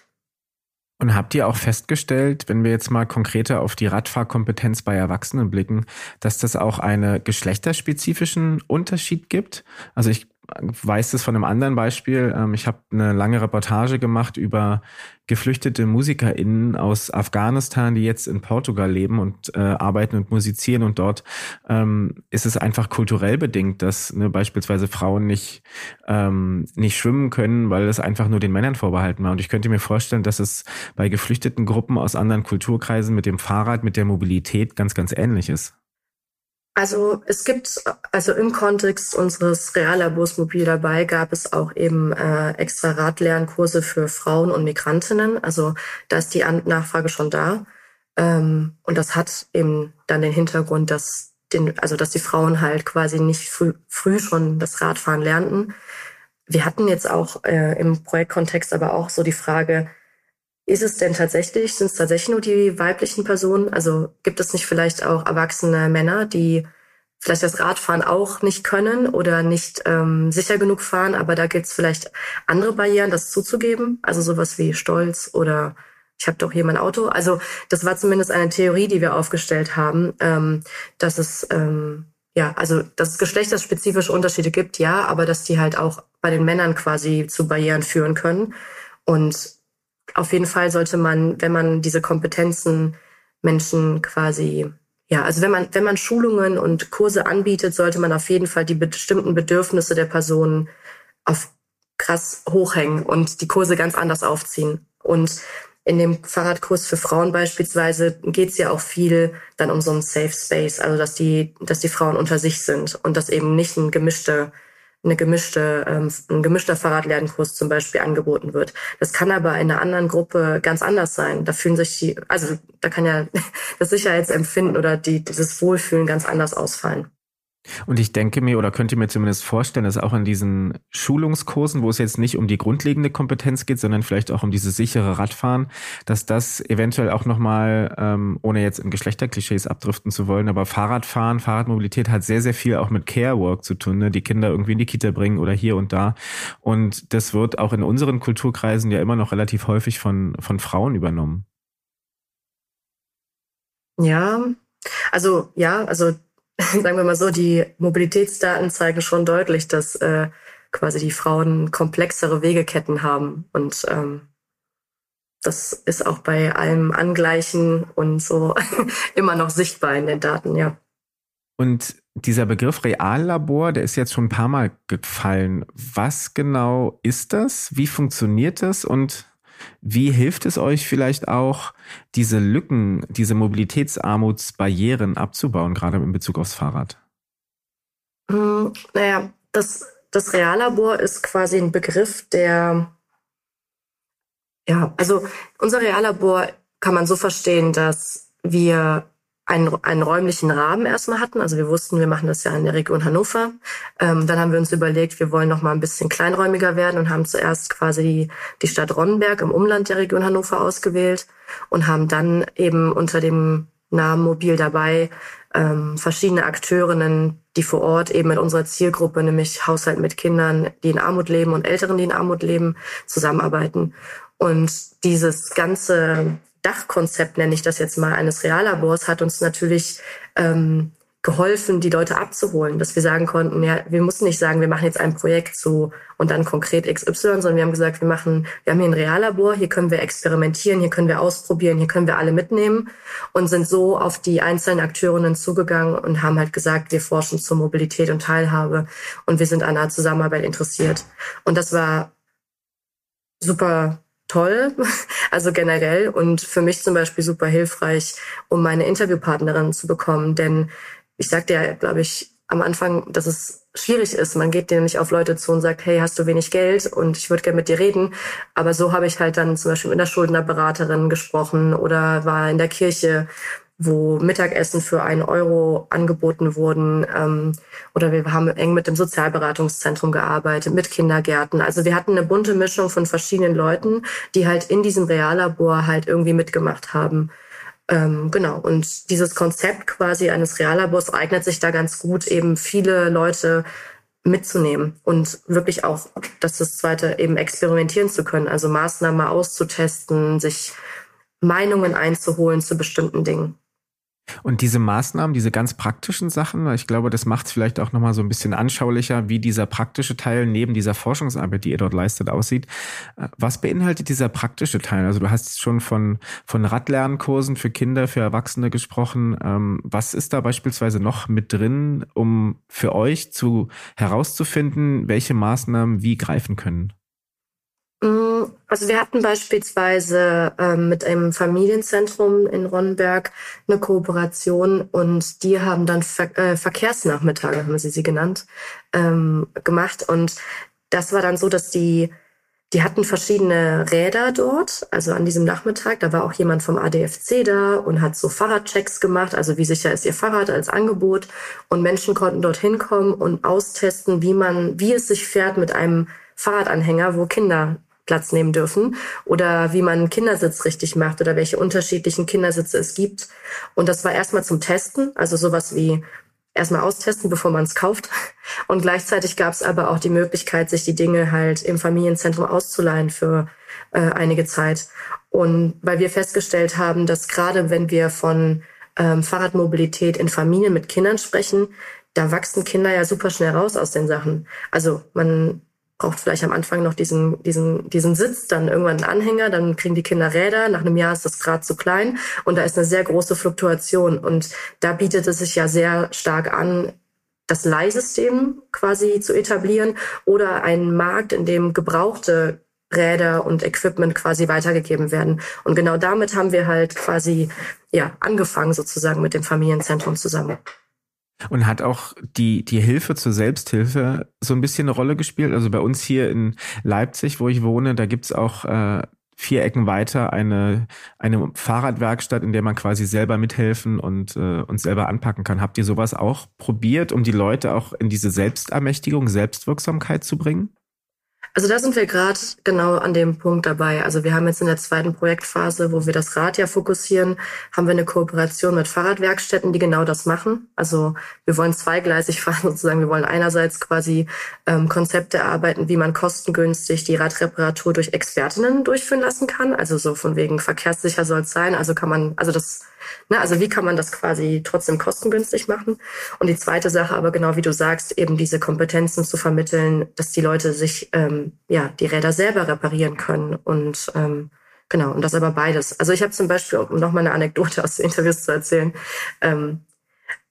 Und habt ihr auch festgestellt, wenn wir jetzt mal konkreter auf die Radfahrkompetenz bei Erwachsenen blicken, dass das auch einen geschlechterspezifischen Unterschied gibt? Also ich weiß das von einem anderen Beispiel. Ähm, ich habe eine lange Reportage gemacht über geflüchtete MusikerInnen aus Afghanistan, die jetzt in Portugal leben und äh, arbeiten und musizieren. Und dort ähm, ist es einfach kulturell bedingt, dass ne, beispielsweise Frauen nicht, ähm, nicht schwimmen können, weil es einfach nur den Männern vorbehalten war. Und ich könnte mir vorstellen, dass es bei geflüchteten Gruppen aus anderen Kulturkreisen mit dem Fahrrad, mit der Mobilität ganz, ganz ähnlich ist. Also es gibt, also im Kontext unseres Reallabors Mobil dabei gab es auch eben äh, extra Radlernkurse für Frauen und Migrantinnen. Also da ist die Nachfrage schon da. Ähm, und das hat eben dann den Hintergrund, dass den, also dass die Frauen halt quasi nicht früh, früh schon das Radfahren lernten. Wir hatten jetzt auch äh, im Projektkontext aber auch so die Frage, ist es denn tatsächlich, sind es tatsächlich nur die weiblichen Personen? Also gibt es nicht vielleicht auch erwachsene Männer, die vielleicht das Radfahren auch nicht können oder nicht ähm, sicher genug fahren, aber da gibt es vielleicht andere Barrieren, das zuzugeben? Also sowas wie Stolz oder ich habe doch hier mein Auto. Also das war zumindest eine Theorie, die wir aufgestellt haben, ähm, dass es ähm, ja, also dass es geschlechterspezifische Unterschiede gibt, ja, aber dass die halt auch bei den Männern quasi zu Barrieren führen können. Und auf jeden Fall sollte man, wenn man diese Kompetenzen Menschen quasi ja, also wenn man, wenn man Schulungen und Kurse anbietet, sollte man auf jeden Fall die bestimmten Bedürfnisse der Personen auf krass hochhängen und die Kurse ganz anders aufziehen. Und in dem Fahrradkurs für Frauen beispielsweise geht es ja auch viel dann um so einen Safe Space, also dass die, dass die Frauen unter sich sind und dass eben nicht ein gemischter eine gemischte, ähm, ein gemischter Fahrradlernkurs zum Beispiel angeboten wird. Das kann aber in einer anderen Gruppe ganz anders sein. Da fühlen sich die, also da kann ja <laughs> das Sicherheitsempfinden oder die, dieses Wohlfühlen ganz anders ausfallen. Und ich denke mir oder könnte mir zumindest vorstellen, dass auch in diesen Schulungskursen, wo es jetzt nicht um die grundlegende Kompetenz geht, sondern vielleicht auch um dieses sichere Radfahren, dass das eventuell auch nochmal, ähm, ohne jetzt in Geschlechterklischees abdriften zu wollen, aber Fahrradfahren, Fahrradmobilität hat sehr, sehr viel auch mit Care-Work zu tun, ne? die Kinder irgendwie in die Kita bringen oder hier und da. Und das wird auch in unseren Kulturkreisen ja immer noch relativ häufig von, von Frauen übernommen. Ja, also ja, also <laughs> sagen wir mal so, die Mobilitätsdaten zeigen schon deutlich, dass äh, quasi die Frauen komplexere Wegeketten haben. Und ähm, das ist auch bei allem Angleichen und so <laughs> immer noch sichtbar in den Daten, ja. Und dieser Begriff Reallabor, der ist jetzt schon ein paar Mal gefallen. Was genau ist das? Wie funktioniert das? Und wie hilft es euch vielleicht auch, diese Lücken, diese Mobilitätsarmutsbarrieren abzubauen, gerade in Bezug aufs Fahrrad? Hm, naja, das, das Reallabor ist quasi ein Begriff, der, ja, also unser Reallabor kann man so verstehen, dass wir einen, einen räumlichen Rahmen erstmal hatten. Also wir wussten, wir machen das ja in der Region Hannover. Ähm, dann haben wir uns überlegt, wir wollen noch mal ein bisschen kleinräumiger werden und haben zuerst quasi die, die Stadt Ronnenberg im Umland der Region Hannover ausgewählt und haben dann eben unter dem Namen Mobil dabei ähm, verschiedene Akteurinnen, die vor Ort eben mit unserer Zielgruppe, nämlich Haushalt mit Kindern, die in Armut leben und Älteren, die in Armut leben, zusammenarbeiten. Und dieses ganze Dachkonzept, nenne ich das jetzt mal, eines Reallabors hat uns natürlich ähm, geholfen, die Leute abzuholen, dass wir sagen konnten, ja, wir mussten nicht sagen, wir machen jetzt ein Projekt zu und dann konkret XY, sondern wir haben gesagt, wir machen, wir haben hier ein Reallabor, hier können wir experimentieren, hier können wir ausprobieren, hier können wir alle mitnehmen und sind so auf die einzelnen Akteurinnen zugegangen und haben halt gesagt, wir forschen zur Mobilität und Teilhabe und wir sind an einer Zusammenarbeit interessiert. Und das war super toll, also generell und für mich zum Beispiel super hilfreich, um meine Interviewpartnerin zu bekommen. Denn ich sagte ja, glaube ich, am Anfang, dass es schwierig ist. Man geht nicht auf Leute zu und sagt, hey, hast du wenig Geld und ich würde gerne mit dir reden. Aber so habe ich halt dann zum Beispiel mit einer Schuldnerberaterin gesprochen oder war in der Kirche wo Mittagessen für einen Euro angeboten wurden. Ähm, oder wir haben eng mit dem Sozialberatungszentrum gearbeitet, mit Kindergärten. Also wir hatten eine bunte Mischung von verschiedenen Leuten, die halt in diesem Reallabor halt irgendwie mitgemacht haben. Ähm, genau. Und dieses Konzept quasi eines Reallabors eignet sich da ganz gut, eben viele Leute mitzunehmen und wirklich auch, dass das zweite eben experimentieren zu können, also Maßnahmen auszutesten, sich Meinungen einzuholen zu bestimmten Dingen. Und diese Maßnahmen, diese ganz praktischen Sachen, ich glaube, das macht es vielleicht auch nochmal so ein bisschen anschaulicher, wie dieser praktische Teil neben dieser Forschungsarbeit, die ihr dort leistet, aussieht. Äh, was beinhaltet dieser praktische Teil? Also du hast schon von, von Radlernkursen für Kinder, für Erwachsene gesprochen. Ähm, was ist da beispielsweise noch mit drin, um für euch zu herauszufinden, welche Maßnahmen wie greifen können? Mm, also wir hatten beispielsweise ähm, mit einem Familienzentrum in Ronnenberg eine Kooperation und die haben dann Ver äh, Verkehrsnachmittage, haben sie sie genannt, ähm, gemacht. Und das war dann so, dass die, die hatten verschiedene Räder dort, also an diesem Nachmittag. Da war auch jemand vom ADFC da und hat so Fahrradchecks gemacht, also wie sicher ist ihr Fahrrad als Angebot. Und Menschen konnten dort hinkommen und austesten, wie man, wie es sich fährt mit einem Fahrradanhänger, wo Kinder Platz nehmen dürfen oder wie man einen Kindersitz richtig macht oder welche unterschiedlichen Kindersitze es gibt. Und das war erstmal zum Testen, also sowas wie erstmal austesten, bevor man es kauft. <laughs> Und gleichzeitig gab es aber auch die Möglichkeit, sich die Dinge halt im Familienzentrum auszuleihen für äh, einige Zeit. Und weil wir festgestellt haben, dass gerade wenn wir von ähm, Fahrradmobilität in Familien mit Kindern sprechen, da wachsen Kinder ja super schnell raus aus den Sachen. Also man braucht vielleicht am Anfang noch diesen, diesen, diesen Sitz, dann irgendwann einen Anhänger, dann kriegen die Kinder Räder, nach einem Jahr ist das Grad zu klein und da ist eine sehr große Fluktuation und da bietet es sich ja sehr stark an, das Leihsystem quasi zu etablieren oder einen Markt, in dem gebrauchte Räder und Equipment quasi weitergegeben werden. Und genau damit haben wir halt quasi ja angefangen sozusagen mit dem Familienzentrum zusammen. Und hat auch die, die Hilfe zur Selbsthilfe so ein bisschen eine Rolle gespielt? Also bei uns hier in Leipzig, wo ich wohne, da gibt's auch äh, vier Ecken weiter eine, eine Fahrradwerkstatt, in der man quasi selber mithelfen und, äh, und selber anpacken kann. Habt ihr sowas auch probiert, um die Leute auch in diese Selbstermächtigung, Selbstwirksamkeit zu bringen? Also da sind wir gerade genau an dem Punkt dabei. Also wir haben jetzt in der zweiten Projektphase, wo wir das Rad ja fokussieren, haben wir eine Kooperation mit Fahrradwerkstätten, die genau das machen. Also wir wollen zweigleisig <laughs> fahren sozusagen. Wir wollen einerseits quasi ähm, Konzepte erarbeiten, wie man kostengünstig die Radreparatur durch Expertinnen durchführen lassen kann. Also so von wegen verkehrssicher soll es sein. Also kann man, also das Ne? Also wie kann man das quasi trotzdem kostengünstig machen? Und die zweite Sache, aber genau wie du sagst, eben diese Kompetenzen zu vermitteln, dass die Leute sich ähm, ja die Räder selber reparieren können und ähm, genau und das aber beides. Also ich habe zum Beispiel, um noch mal eine Anekdote aus den Interviews zu erzählen. Ähm,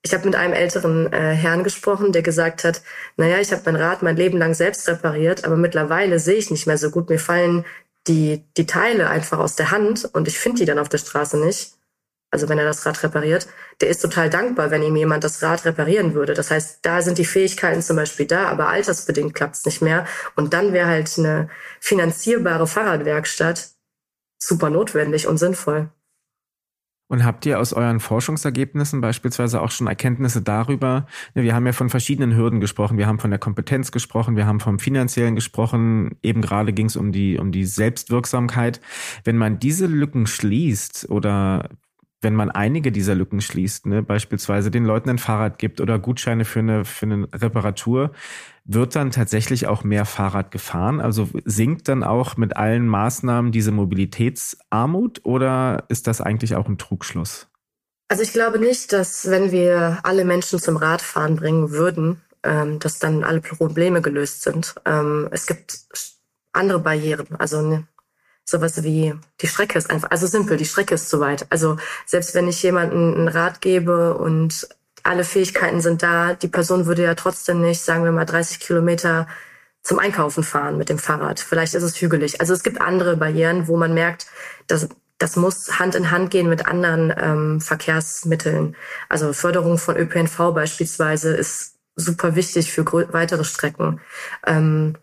ich habe mit einem älteren äh, Herrn gesprochen, der gesagt hat, naja, ich habe mein Rad mein Leben lang selbst repariert, aber mittlerweile sehe ich nicht mehr so gut. Mir fallen die, die Teile einfach aus der Hand und ich finde die dann auf der Straße nicht also wenn er das Rad repariert, der ist total dankbar, wenn ihm jemand das Rad reparieren würde. Das heißt, da sind die Fähigkeiten zum Beispiel da, aber altersbedingt klappt es nicht mehr. Und dann wäre halt eine finanzierbare Fahrradwerkstatt super notwendig und sinnvoll. Und habt ihr aus euren Forschungsergebnissen beispielsweise auch schon Erkenntnisse darüber? Wir haben ja von verschiedenen Hürden gesprochen. Wir haben von der Kompetenz gesprochen. Wir haben vom finanziellen gesprochen. Eben gerade ging es um die, um die Selbstwirksamkeit. Wenn man diese Lücken schließt oder wenn man einige dieser Lücken schließt, ne, beispielsweise den Leuten ein Fahrrad gibt oder Gutscheine für eine, für eine Reparatur, wird dann tatsächlich auch mehr Fahrrad gefahren? Also sinkt dann auch mit allen Maßnahmen diese Mobilitätsarmut oder ist das eigentlich auch ein Trugschluss? Also ich glaube nicht, dass wenn wir alle Menschen zum Radfahren bringen würden, ähm, dass dann alle Probleme gelöst sind. Ähm, es gibt andere Barrieren. Also ne, sowas wie die Strecke ist einfach, also simpel, die Strecke ist zu weit. Also selbst wenn ich jemanden einen Rat gebe und alle Fähigkeiten sind da, die Person würde ja trotzdem nicht, sagen wir mal, 30 Kilometer zum Einkaufen fahren mit dem Fahrrad. Vielleicht ist es hügelig. Also es gibt andere Barrieren, wo man merkt, dass das muss Hand in Hand gehen mit anderen ähm, Verkehrsmitteln. Also Förderung von ÖPNV beispielsweise ist super wichtig für weitere Strecken. Ähm,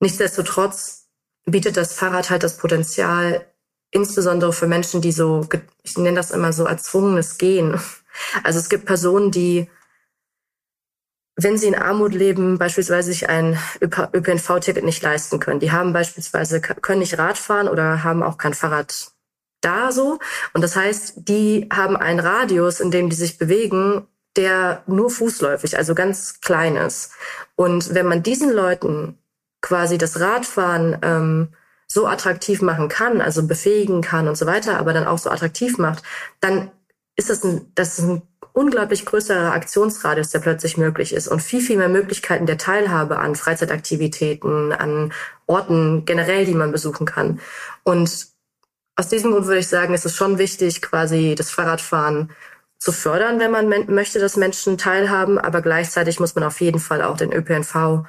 nichtsdestotrotz bietet das Fahrrad halt das Potenzial, insbesondere für Menschen, die so, ich nenne das immer so erzwungenes Gehen. Also es gibt Personen, die, wenn sie in Armut leben, beispielsweise sich ein ÖPNV-Ticket nicht leisten können. Die haben beispielsweise, können nicht Rad fahren oder haben auch kein Fahrrad da so. Und das heißt, die haben einen Radius, in dem die sich bewegen, der nur fußläufig, also ganz klein ist. Und wenn man diesen Leuten quasi das Radfahren ähm, so attraktiv machen kann, also befähigen kann und so weiter, aber dann auch so attraktiv macht, dann ist das ein, das ist ein unglaublich größerer Aktionsradius, der plötzlich möglich ist und viel, viel mehr Möglichkeiten der Teilhabe an Freizeitaktivitäten, an Orten generell, die man besuchen kann. Und aus diesem Grund würde ich sagen, ist es schon wichtig, quasi das Fahrradfahren zu fördern, wenn man möchte, dass Menschen teilhaben, aber gleichzeitig muss man auf jeden Fall auch den ÖPNV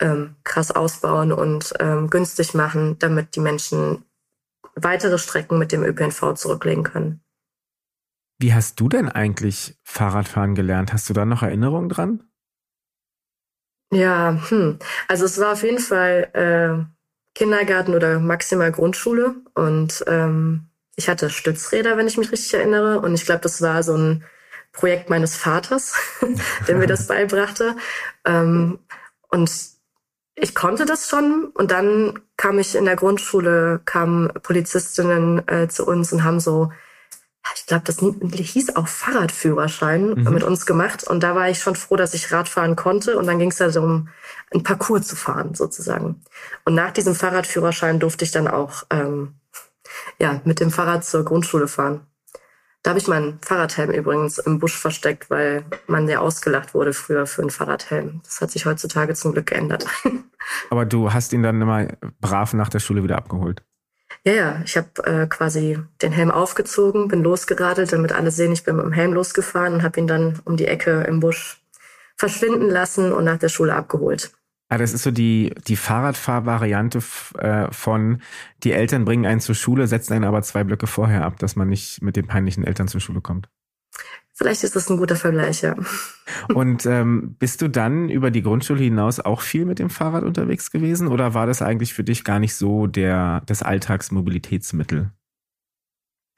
ähm, krass ausbauen und ähm, günstig machen, damit die Menschen weitere Strecken mit dem ÖPNV zurücklegen können. Wie hast du denn eigentlich Fahrradfahren gelernt? Hast du da noch Erinnerungen dran? Ja, hm. also es war auf jeden Fall äh, Kindergarten oder maximal Grundschule und ähm, ich hatte Stützräder, wenn ich mich richtig erinnere. Und ich glaube, das war so ein Projekt meines Vaters, <laughs> der mir das <laughs> beibrachte. Ähm, und ich konnte das schon und dann kam ich in der Grundschule, kamen Polizistinnen äh, zu uns und haben so, ich glaube, das hieß auch Fahrradführerschein mhm. mit uns gemacht und da war ich schon froh, dass ich Radfahren konnte und dann ging es darum, ein Parcours zu fahren sozusagen. Und nach diesem Fahrradführerschein durfte ich dann auch ähm, ja mit dem Fahrrad zur Grundschule fahren. Da habe ich meinen Fahrradhelm übrigens im Busch versteckt, weil man ja ausgelacht wurde früher für einen Fahrradhelm. Das hat sich heutzutage zum Glück geändert. <laughs> Aber du hast ihn dann immer brav nach der Schule wieder abgeholt. Ja, ja, ich habe äh, quasi den Helm aufgezogen, bin losgeradelt, damit alle sehen, ich bin mit dem Helm losgefahren und habe ihn dann um die Ecke im Busch verschwinden lassen und nach der Schule abgeholt. Ah, das ist so die, die Fahrradfahrvariante äh, von die Eltern bringen einen zur Schule, setzen einen aber zwei Blöcke vorher ab, dass man nicht mit den peinlichen Eltern zur Schule kommt. Vielleicht ist das ein guter Vergleich, ja. <laughs> Und ähm, bist du dann über die Grundschule hinaus auch viel mit dem Fahrrad unterwegs gewesen oder war das eigentlich für dich gar nicht so der das Alltagsmobilitätsmittel?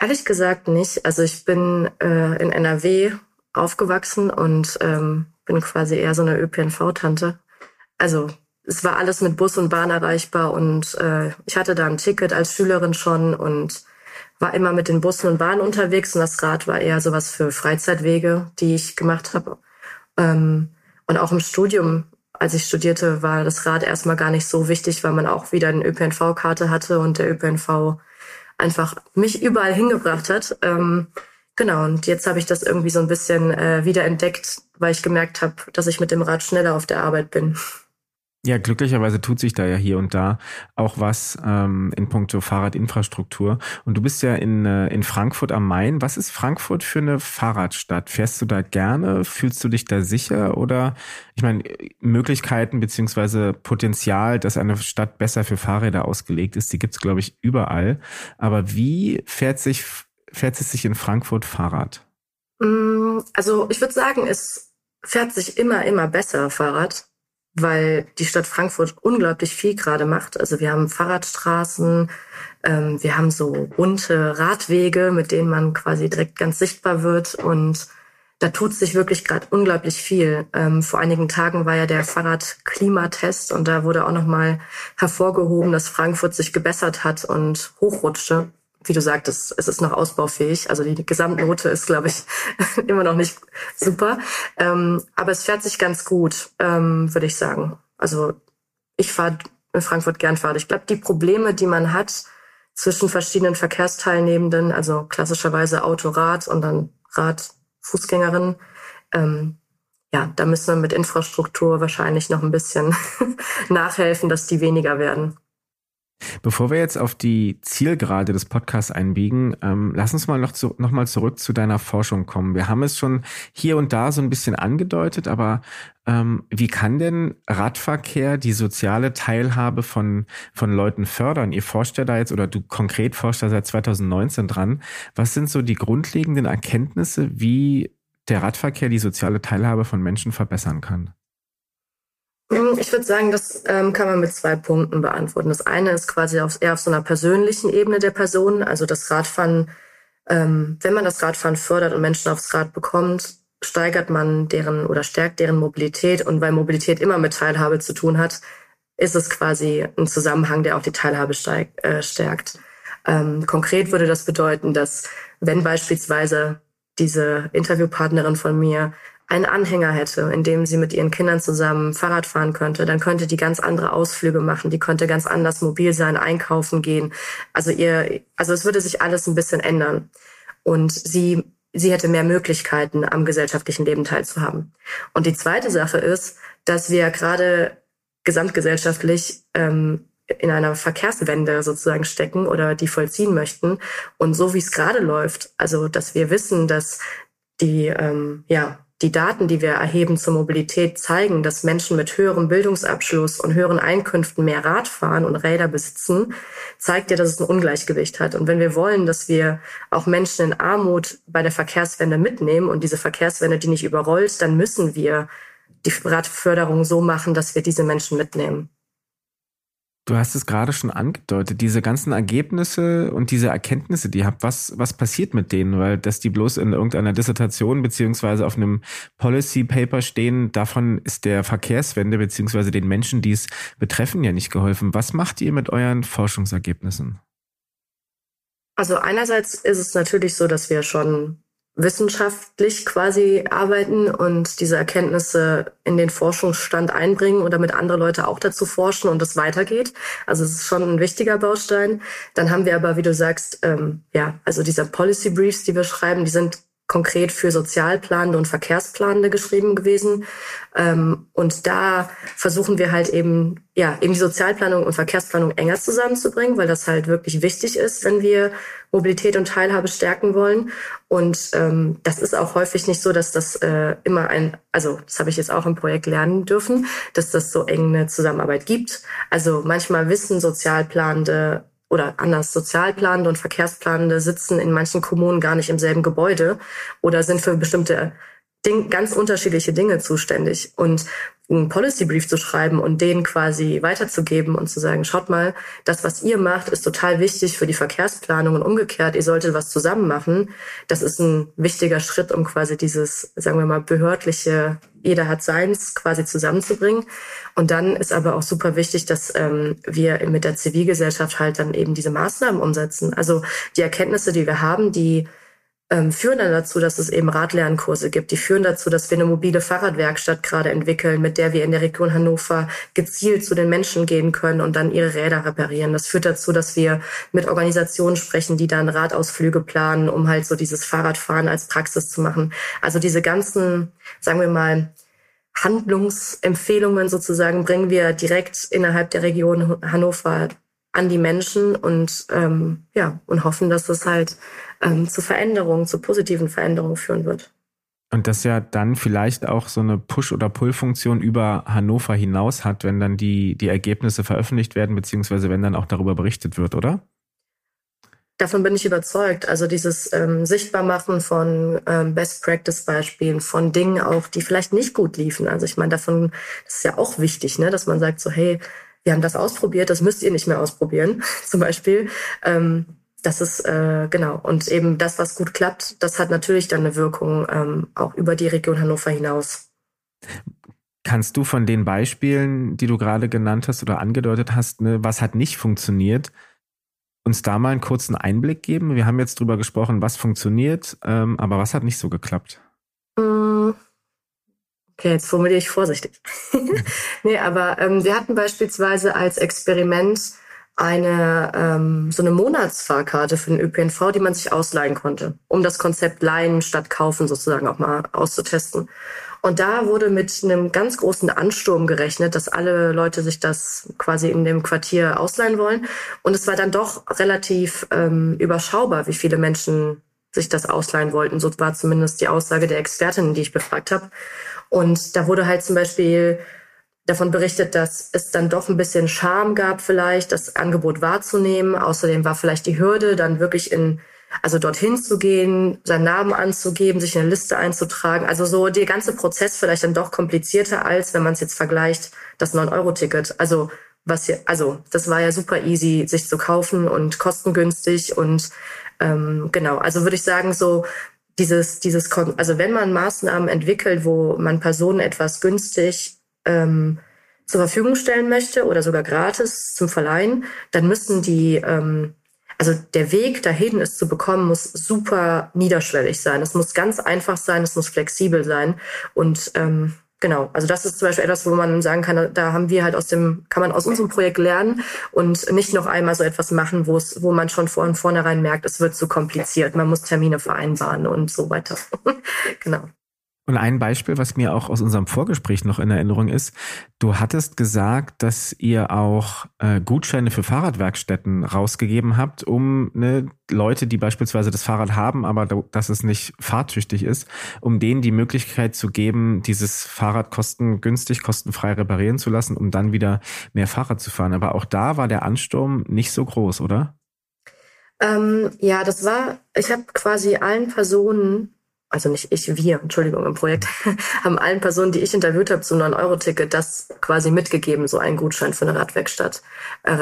Ehrlich gesagt nicht. Also ich bin äh, in NRW aufgewachsen und ähm, bin quasi eher so eine ÖPNV-Tante also es war alles mit Bus und Bahn erreichbar und äh, ich hatte da ein Ticket als Schülerin schon und war immer mit den Bussen und Bahnen unterwegs und das Rad war eher sowas für Freizeitwege, die ich gemacht habe. Ähm, und auch im Studium, als ich studierte, war das Rad erstmal gar nicht so wichtig, weil man auch wieder eine ÖPNV-Karte hatte und der ÖPNV einfach mich überall hingebracht hat. Ähm, genau, und jetzt habe ich das irgendwie so ein bisschen äh, wieder entdeckt, weil ich gemerkt habe, dass ich mit dem Rad schneller auf der Arbeit bin. Ja, glücklicherweise tut sich da ja hier und da auch was ähm, in puncto Fahrradinfrastruktur. Und du bist ja in, äh, in Frankfurt am Main. Was ist Frankfurt für eine Fahrradstadt? Fährst du da gerne? Fühlst du dich da sicher? Oder ich meine, Möglichkeiten beziehungsweise Potenzial, dass eine Stadt besser für Fahrräder ausgelegt ist, die gibt's glaube ich, überall. Aber wie fährt sich, fährt es sich in Frankfurt Fahrrad? Mm, also ich würde sagen, es fährt sich immer, immer besser Fahrrad weil die Stadt Frankfurt unglaublich viel gerade macht. Also wir haben Fahrradstraßen, ähm, wir haben so bunte Radwege, mit denen man quasi direkt ganz sichtbar wird und da tut sich wirklich gerade unglaublich viel. Ähm, vor einigen Tagen war ja der Fahrradklimatest und da wurde auch nochmal hervorgehoben, dass Frankfurt sich gebessert hat und hochrutschte. Wie du sagtest, es ist noch ausbaufähig. Also die Gesamtnote ist, glaube ich, <laughs> immer noch nicht super. Ähm, aber es fährt sich ganz gut, ähm, würde ich sagen. Also ich fahre in Frankfurt gern Fahrrad. Ich glaube, die Probleme, die man hat zwischen verschiedenen Verkehrsteilnehmenden, also klassischerweise Auto, Rad und dann Rad. Ähm, ja, da müssen wir mit Infrastruktur wahrscheinlich noch ein bisschen <laughs> nachhelfen, dass die weniger werden. Bevor wir jetzt auf die Zielgerade des Podcasts einbiegen, ähm, lass uns mal noch, zu, noch mal zurück zu deiner Forschung kommen. Wir haben es schon hier und da so ein bisschen angedeutet, aber ähm, wie kann denn Radverkehr die soziale Teilhabe von, von Leuten fördern? Ihr forscht ja da jetzt oder du konkret forscht da seit 2019 dran. Was sind so die grundlegenden Erkenntnisse, wie der Radverkehr die soziale Teilhabe von Menschen verbessern kann? Hm, ich würde sagen, das ähm, kann man mit zwei Punkten beantworten. Das eine ist quasi auf, eher auf so einer persönlichen Ebene der Person. Also das Radfahren, ähm, wenn man das Radfahren fördert und Menschen aufs Rad bekommt, steigert man deren oder stärkt deren Mobilität. Und weil Mobilität immer mit Teilhabe zu tun hat, ist es quasi ein Zusammenhang, der auch die Teilhabe steigt, äh, stärkt. Ähm, konkret würde das bedeuten, dass wenn beispielsweise diese Interviewpartnerin von mir einen Anhänger hätte, in dem sie mit ihren Kindern zusammen Fahrrad fahren könnte, dann könnte die ganz andere Ausflüge machen, die könnte ganz anders mobil sein, einkaufen gehen. Also ihr, also es würde sich alles ein bisschen ändern. Und sie, sie hätte mehr Möglichkeiten, am gesellschaftlichen Leben teilzuhaben. Und die zweite Sache ist, dass wir gerade gesamtgesellschaftlich ähm, in einer Verkehrswende sozusagen stecken oder die vollziehen möchten. Und so wie es gerade läuft, also dass wir wissen, dass die ähm, ja die Daten, die wir erheben zur Mobilität, zeigen, dass Menschen mit höherem Bildungsabschluss und höheren Einkünften mehr Rad fahren und Räder besitzen, zeigt ja, dass es ein Ungleichgewicht hat. Und wenn wir wollen, dass wir auch Menschen in Armut bei der Verkehrswende mitnehmen und diese Verkehrswende die nicht überrollt, dann müssen wir die Radförderung so machen, dass wir diese Menschen mitnehmen. Du hast es gerade schon angedeutet, diese ganzen Ergebnisse und diese Erkenntnisse, die ihr habt, was, was passiert mit denen? Weil, dass die bloß in irgendeiner Dissertation beziehungsweise auf einem Policy Paper stehen, davon ist der Verkehrswende beziehungsweise den Menschen, die es betreffen, ja nicht geholfen. Was macht ihr mit euren Forschungsergebnissen? Also einerseits ist es natürlich so, dass wir schon wissenschaftlich quasi arbeiten und diese Erkenntnisse in den Forschungsstand einbringen oder mit andere Leute auch dazu forschen und das weitergeht. Also es ist schon ein wichtiger Baustein. Dann haben wir aber, wie du sagst, ähm, ja, also diese Policy Briefs, die wir schreiben, die sind konkret für Sozialplanende und Verkehrsplanende geschrieben gewesen. Ähm, und da versuchen wir halt eben, ja, eben die Sozialplanung und Verkehrsplanung enger zusammenzubringen, weil das halt wirklich wichtig ist, wenn wir Mobilität und Teilhabe stärken wollen. Und ähm, das ist auch häufig nicht so, dass das äh, immer ein, also das habe ich jetzt auch im Projekt lernen dürfen, dass das so eng eine Zusammenarbeit gibt. Also manchmal wissen Sozialplanende oder anders Sozialplanende und Verkehrsplanende sitzen in manchen Kommunen gar nicht im selben Gebäude oder sind für bestimmte Ding, ganz unterschiedliche Dinge zuständig. Und einen Policy Brief zu schreiben und den quasi weiterzugeben und zu sagen, schaut mal, das, was ihr macht, ist total wichtig für die Verkehrsplanung und umgekehrt, ihr solltet was zusammen machen. Das ist ein wichtiger Schritt, um quasi dieses, sagen wir mal, behördliche, jeder hat seins quasi zusammenzubringen. Und dann ist aber auch super wichtig, dass ähm, wir mit der Zivilgesellschaft halt dann eben diese Maßnahmen umsetzen. Also die Erkenntnisse, die wir haben, die ähm, führen dann dazu, dass es eben Radlernkurse gibt. Die führen dazu, dass wir eine mobile Fahrradwerkstatt gerade entwickeln, mit der wir in der Region Hannover gezielt zu den Menschen gehen können und dann ihre Räder reparieren. Das führt dazu, dass wir mit Organisationen sprechen, die dann Radausflüge planen, um halt so dieses Fahrradfahren als Praxis zu machen. Also diese ganzen, sagen wir mal, Handlungsempfehlungen sozusagen bringen wir direkt innerhalb der Region Hannover an die Menschen und ähm, ja und hoffen, dass das halt ähm, zu Veränderungen, zu positiven Veränderungen führen wird. Und das ja dann vielleicht auch so eine Push- oder Pull-Funktion über Hannover hinaus hat, wenn dann die, die Ergebnisse veröffentlicht werden, beziehungsweise wenn dann auch darüber berichtet wird, oder? Davon bin ich überzeugt. Also dieses ähm, Sichtbarmachen von ähm, Best-Practice-Beispielen, von Dingen auch, die vielleicht nicht gut liefen. Also ich meine, davon, das ist ja auch wichtig, ne, dass man sagt so, hey, wir haben das ausprobiert, das müsst ihr nicht mehr ausprobieren, <laughs> zum Beispiel. Ähm, das ist äh, genau. Und eben das, was gut klappt, das hat natürlich dann eine Wirkung ähm, auch über die Region Hannover hinaus. Kannst du von den Beispielen, die du gerade genannt hast oder angedeutet hast, ne, was hat nicht funktioniert, uns da mal einen kurzen Einblick geben? Wir haben jetzt drüber gesprochen, was funktioniert, ähm, aber was hat nicht so geklappt? Mm. Okay, jetzt formuliere ich vorsichtig. <laughs> nee, aber ähm, wir hatten beispielsweise als Experiment eine ähm, so eine Monatsfahrkarte für den ÖPNV, die man sich ausleihen konnte, um das Konzept Leihen statt Kaufen sozusagen auch mal auszutesten. Und da wurde mit einem ganz großen Ansturm gerechnet, dass alle Leute sich das quasi in dem Quartier ausleihen wollen. Und es war dann doch relativ ähm, überschaubar, wie viele Menschen sich das ausleihen wollten. So war zumindest die Aussage der Expertinnen, die ich befragt habe. Und da wurde halt zum Beispiel davon berichtet, dass es dann doch ein bisschen Scham gab, vielleicht das Angebot wahrzunehmen. Außerdem war vielleicht die Hürde, dann wirklich in also dorthin zu gehen, seinen Namen anzugeben, sich in eine Liste einzutragen. Also so der ganze Prozess vielleicht dann doch komplizierter als, wenn man es jetzt vergleicht, das 9-Euro-Ticket. Also was hier, also das war ja super easy, sich zu kaufen und kostengünstig und ähm, genau. Also würde ich sagen so dieses dieses also wenn man Maßnahmen entwickelt, wo man Personen etwas günstig ähm, zur Verfügung stellen möchte oder sogar gratis zum Verleihen, dann müssen die ähm, also der Weg dahin, es zu bekommen, muss super niederschwellig sein. Es muss ganz einfach sein, es muss flexibel sein. Und ähm, genau, also das ist zum Beispiel etwas, wo man sagen kann, da haben wir halt aus dem, kann man aus unserem Projekt lernen und nicht noch einmal so etwas machen, wo es, wo man schon von vornherein merkt, es wird zu kompliziert, man muss Termine vereinbaren und so weiter. <laughs> genau. Und ein Beispiel, was mir auch aus unserem Vorgespräch noch in Erinnerung ist, du hattest gesagt, dass ihr auch äh, Gutscheine für Fahrradwerkstätten rausgegeben habt, um ne, Leute, die beispielsweise das Fahrrad haben, aber da, dass es nicht fahrtüchtig ist, um denen die Möglichkeit zu geben, dieses Fahrrad kostengünstig, kostenfrei reparieren zu lassen, um dann wieder mehr Fahrrad zu fahren. Aber auch da war der Ansturm nicht so groß, oder? Ähm, ja, das war, ich habe quasi allen Personen also nicht ich, wir, Entschuldigung, im Projekt, <laughs> haben allen Personen, die ich interviewt habe zum 9-Euro-Ticket, das quasi mitgegeben, so einen Gutschein für eine Radwerkstatt, äh.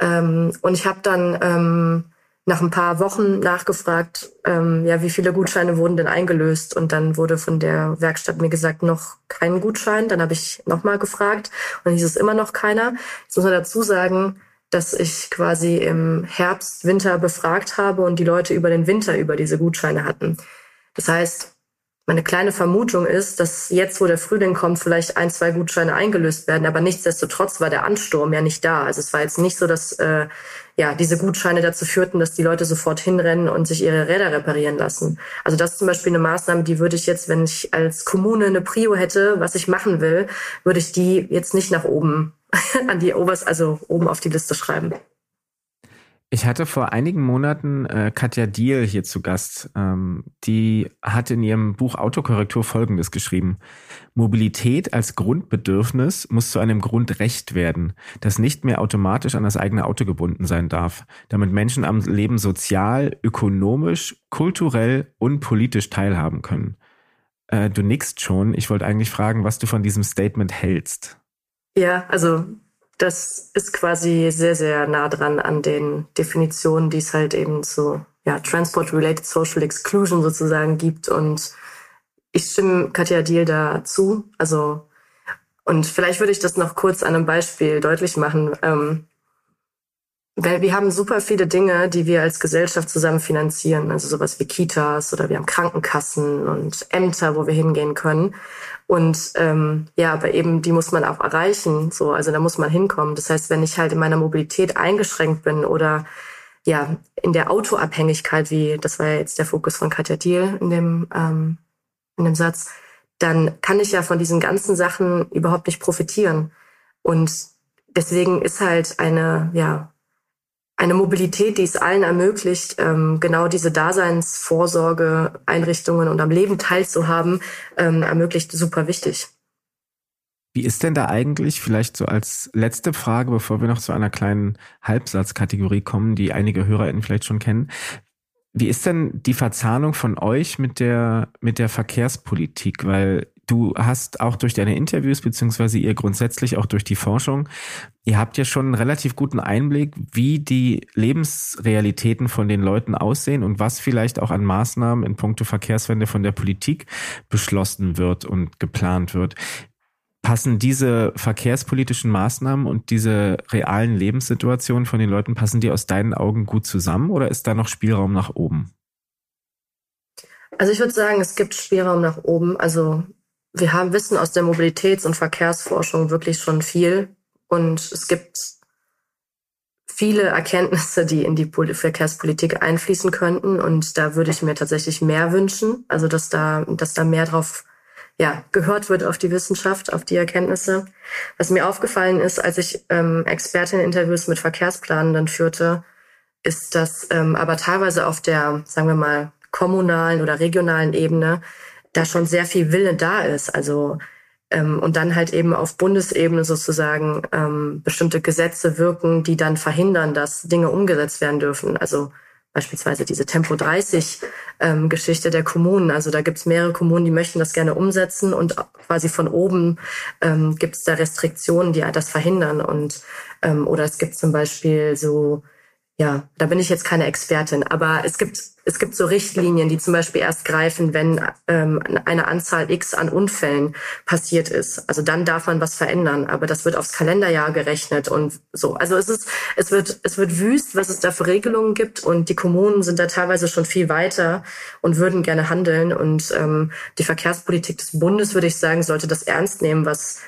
Ähm, und ich habe dann ähm, nach ein paar Wochen nachgefragt, ähm, ja, wie viele Gutscheine wurden denn eingelöst? Und dann wurde von der Werkstatt mir gesagt, noch kein Gutschein. Dann habe ich nochmal gefragt und dann hieß es immer noch keiner. Jetzt muss man dazu sagen, dass ich quasi im Herbst, Winter befragt habe und die Leute über den Winter über diese Gutscheine hatten. Das heißt, meine kleine Vermutung ist, dass jetzt, wo der Frühling kommt, vielleicht ein, zwei Gutscheine eingelöst werden. Aber nichtsdestotrotz war der Ansturm ja nicht da. Also es war jetzt nicht so, dass äh, ja diese Gutscheine dazu führten, dass die Leute sofort hinrennen und sich ihre Räder reparieren lassen. Also das ist zum Beispiel eine Maßnahme, die würde ich jetzt, wenn ich als Kommune eine Prio hätte, was ich machen will, würde ich die jetzt nicht nach oben <laughs> an die oberst, also oben auf die Liste schreiben. Ich hatte vor einigen Monaten äh, Katja Diel hier zu Gast. Ähm, die hat in ihrem Buch Autokorrektur Folgendes geschrieben. Mobilität als Grundbedürfnis muss zu einem Grundrecht werden, das nicht mehr automatisch an das eigene Auto gebunden sein darf, damit Menschen am Leben sozial, ökonomisch, kulturell und politisch teilhaben können. Äh, du nickst schon. Ich wollte eigentlich fragen, was du von diesem Statement hältst. Ja, also das ist quasi sehr, sehr nah dran an den Definitionen, die es halt eben zu ja, Transport-Related Social Exclusion sozusagen gibt. Und ich stimme Katja Diel da zu. Also, und vielleicht würde ich das noch kurz an einem Beispiel deutlich machen. Ähm, wir haben super viele Dinge, die wir als Gesellschaft zusammen finanzieren. Also sowas wie Kitas oder wir haben Krankenkassen und Ämter, wo wir hingehen können. Und ähm, ja, aber eben die muss man auch erreichen. So, also da muss man hinkommen. Das heißt, wenn ich halt in meiner Mobilität eingeschränkt bin oder ja in der Autoabhängigkeit, wie das war ja jetzt der Fokus von Katja Thiel in dem ähm, in dem Satz, dann kann ich ja von diesen ganzen Sachen überhaupt nicht profitieren. Und deswegen ist halt eine ja eine Mobilität, die es allen ermöglicht, ähm, genau diese Daseinsvorsorge, Einrichtungen und am Leben teilzuhaben, ähm, ermöglicht super wichtig. Wie ist denn da eigentlich, vielleicht so als letzte Frage, bevor wir noch zu einer kleinen Halbsatzkategorie kommen, die einige HörerInnen vielleicht schon kennen, wie ist denn die Verzahnung von euch mit der, mit der Verkehrspolitik? Weil du hast auch durch deine Interviews, beziehungsweise ihr grundsätzlich auch durch die Forschung, ihr habt ja schon einen relativ guten Einblick, wie die Lebensrealitäten von den Leuten aussehen und was vielleicht auch an Maßnahmen in puncto Verkehrswende von der Politik beschlossen wird und geplant wird. Passen diese verkehrspolitischen Maßnahmen und diese realen Lebenssituationen von den Leuten, passen die aus deinen Augen gut zusammen oder ist da noch Spielraum nach oben? Also ich würde sagen, es gibt Spielraum nach oben. Also wir haben Wissen aus der Mobilitäts- und Verkehrsforschung wirklich schon viel. Und es gibt viele Erkenntnisse, die in die Verkehrspolitik einfließen könnten. Und da würde ich mir tatsächlich mehr wünschen, also dass da, dass da mehr drauf ja, gehört wird auf die Wissenschaft, auf die Erkenntnisse. Was mir aufgefallen ist, als ich ähm, Expertin-Interviews mit Verkehrsplanenden führte, ist, dass ähm, aber teilweise auf der, sagen wir mal, kommunalen oder regionalen Ebene da schon sehr viel Wille da ist. Also ähm, und dann halt eben auf Bundesebene sozusagen ähm, bestimmte Gesetze wirken, die dann verhindern, dass Dinge umgesetzt werden dürfen. Also beispielsweise diese Tempo 30 ähm, Geschichte der Kommunen. Also da gibt es mehrere Kommunen, die möchten das gerne umsetzen und quasi von oben ähm, gibt es da Restriktionen, die das verhindern. Und ähm, oder es gibt zum Beispiel so ja, da bin ich jetzt keine Expertin, aber es gibt, es gibt so Richtlinien, die zum Beispiel erst greifen, wenn ähm, eine Anzahl X an Unfällen passiert ist. Also dann darf man was verändern, aber das wird aufs Kalenderjahr gerechnet und so. Also es ist, es wird, es wird wüst, was es da für Regelungen gibt und die Kommunen sind da teilweise schon viel weiter und würden gerne handeln und ähm, die Verkehrspolitik des Bundes, würde ich sagen, sollte das ernst nehmen, was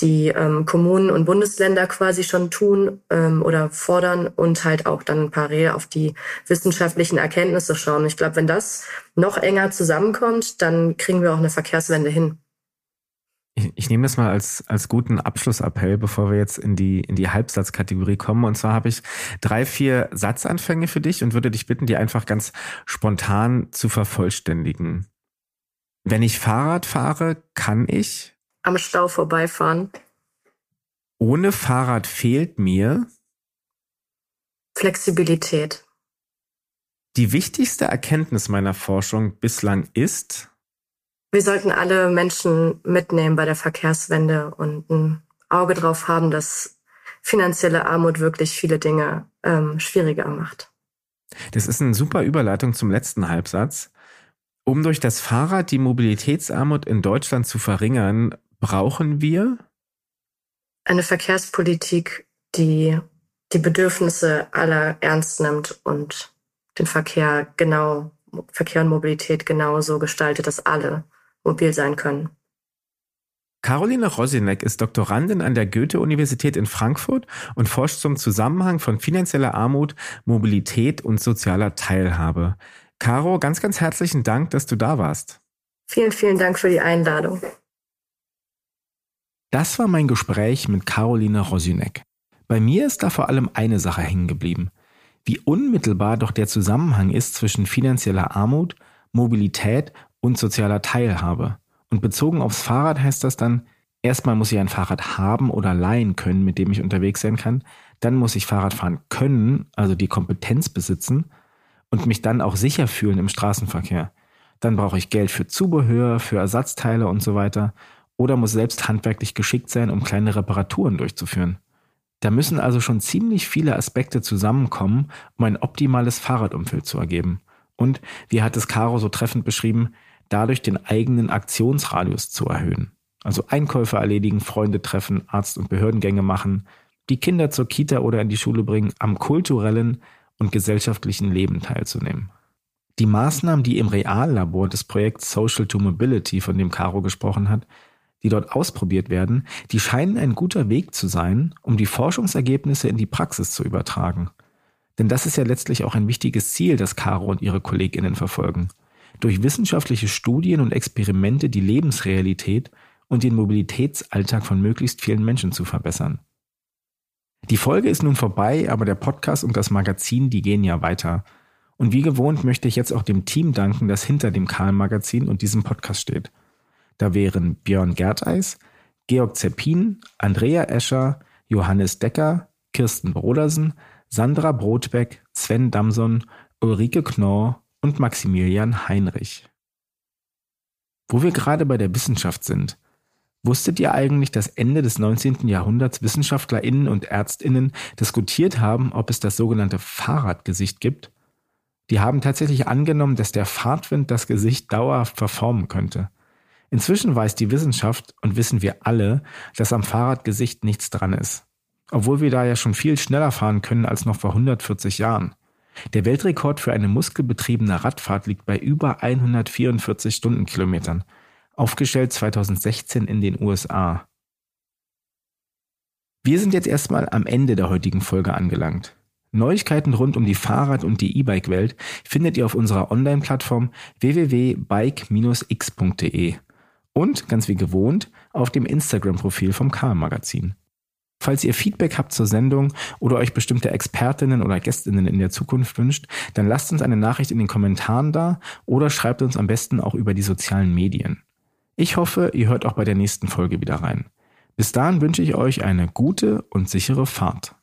die ähm, Kommunen und Bundesländer quasi schon tun ähm, oder fordern und halt auch dann parallel auf die wissenschaftlichen Erkenntnisse schauen. Ich glaube, wenn das noch enger zusammenkommt, dann kriegen wir auch eine Verkehrswende hin. Ich, ich nehme das mal als, als guten Abschlussappell, bevor wir jetzt in die, in die Halbsatzkategorie kommen. Und zwar habe ich drei, vier Satzanfänge für dich und würde dich bitten, die einfach ganz spontan zu vervollständigen. Wenn ich Fahrrad fahre, kann ich am Stau vorbeifahren. Ohne Fahrrad fehlt mir Flexibilität. Die wichtigste Erkenntnis meiner Forschung bislang ist, wir sollten alle Menschen mitnehmen bei der Verkehrswende und ein Auge drauf haben, dass finanzielle Armut wirklich viele Dinge ähm, schwieriger macht. Das ist eine super Überleitung zum letzten Halbsatz. Um durch das Fahrrad die Mobilitätsarmut in Deutschland zu verringern, brauchen wir? Eine Verkehrspolitik, die die Bedürfnisse aller ernst nimmt und den Verkehr genau, Verkehr und Mobilität genauso gestaltet, dass alle mobil sein können. Caroline Rosinek ist Doktorandin an der Goethe-Universität in Frankfurt und forscht zum Zusammenhang von finanzieller Armut, Mobilität und sozialer Teilhabe. Caro, ganz, ganz herzlichen Dank, dass du da warst. Vielen, vielen Dank für die Einladung. Das war mein Gespräch mit Caroline Rosinek. Bei mir ist da vor allem eine Sache hängen geblieben. Wie unmittelbar doch der Zusammenhang ist zwischen finanzieller Armut, Mobilität und sozialer Teilhabe. Und bezogen aufs Fahrrad heißt das dann, erstmal muss ich ein Fahrrad haben oder leihen können, mit dem ich unterwegs sein kann. Dann muss ich Fahrrad fahren können, also die Kompetenz besitzen und mich dann auch sicher fühlen im Straßenverkehr. Dann brauche ich Geld für Zubehör, für Ersatzteile und so weiter oder muss selbst handwerklich geschickt sein, um kleine Reparaturen durchzuführen. Da müssen also schon ziemlich viele Aspekte zusammenkommen, um ein optimales Fahrradumfeld zu ergeben. Und, wie hat es Caro so treffend beschrieben, dadurch den eigenen Aktionsradius zu erhöhen. Also Einkäufe erledigen, Freunde treffen, Arzt- und Behördengänge machen, die Kinder zur Kita oder in die Schule bringen, am kulturellen und gesellschaftlichen Leben teilzunehmen. Die Maßnahmen, die im Reallabor des Projekts Social to Mobility, von dem Caro gesprochen hat, die dort ausprobiert werden, die scheinen ein guter Weg zu sein, um die Forschungsergebnisse in die Praxis zu übertragen. Denn das ist ja letztlich auch ein wichtiges Ziel, das Caro und ihre Kolleginnen verfolgen. Durch wissenschaftliche Studien und Experimente die Lebensrealität und den Mobilitätsalltag von möglichst vielen Menschen zu verbessern. Die Folge ist nun vorbei, aber der Podcast und das Magazin, die gehen ja weiter. Und wie gewohnt möchte ich jetzt auch dem Team danken, das hinter dem Karl-Magazin und diesem Podcast steht. Da wären Björn Gerteis, Georg Zeppin, Andrea Escher, Johannes Decker, Kirsten Brodersen, Sandra Brotbeck, Sven Damson, Ulrike Knorr und Maximilian Heinrich. Wo wir gerade bei der Wissenschaft sind, wusstet ihr eigentlich, dass Ende des 19. Jahrhunderts WissenschaftlerInnen und ÄrztInnen diskutiert haben, ob es das sogenannte Fahrradgesicht gibt? Die haben tatsächlich angenommen, dass der Fahrtwind das Gesicht dauerhaft verformen könnte. Inzwischen weiß die Wissenschaft und wissen wir alle, dass am Fahrradgesicht nichts dran ist. Obwohl wir da ja schon viel schneller fahren können als noch vor 140 Jahren. Der Weltrekord für eine muskelbetriebene Radfahrt liegt bei über 144 Stundenkilometern, aufgestellt 2016 in den USA. Wir sind jetzt erstmal am Ende der heutigen Folge angelangt. Neuigkeiten rund um die Fahrrad- und die E-Bike-Welt findet ihr auf unserer Online-Plattform www.bike-x.de und, ganz wie gewohnt, auf dem Instagram-Profil vom Karl-Magazin. Falls ihr Feedback habt zur Sendung oder euch bestimmte Expertinnen oder Gästinnen in der Zukunft wünscht, dann lasst uns eine Nachricht in den Kommentaren da oder schreibt uns am besten auch über die sozialen Medien. Ich hoffe, ihr hört auch bei der nächsten Folge wieder rein. Bis dahin wünsche ich euch eine gute und sichere Fahrt.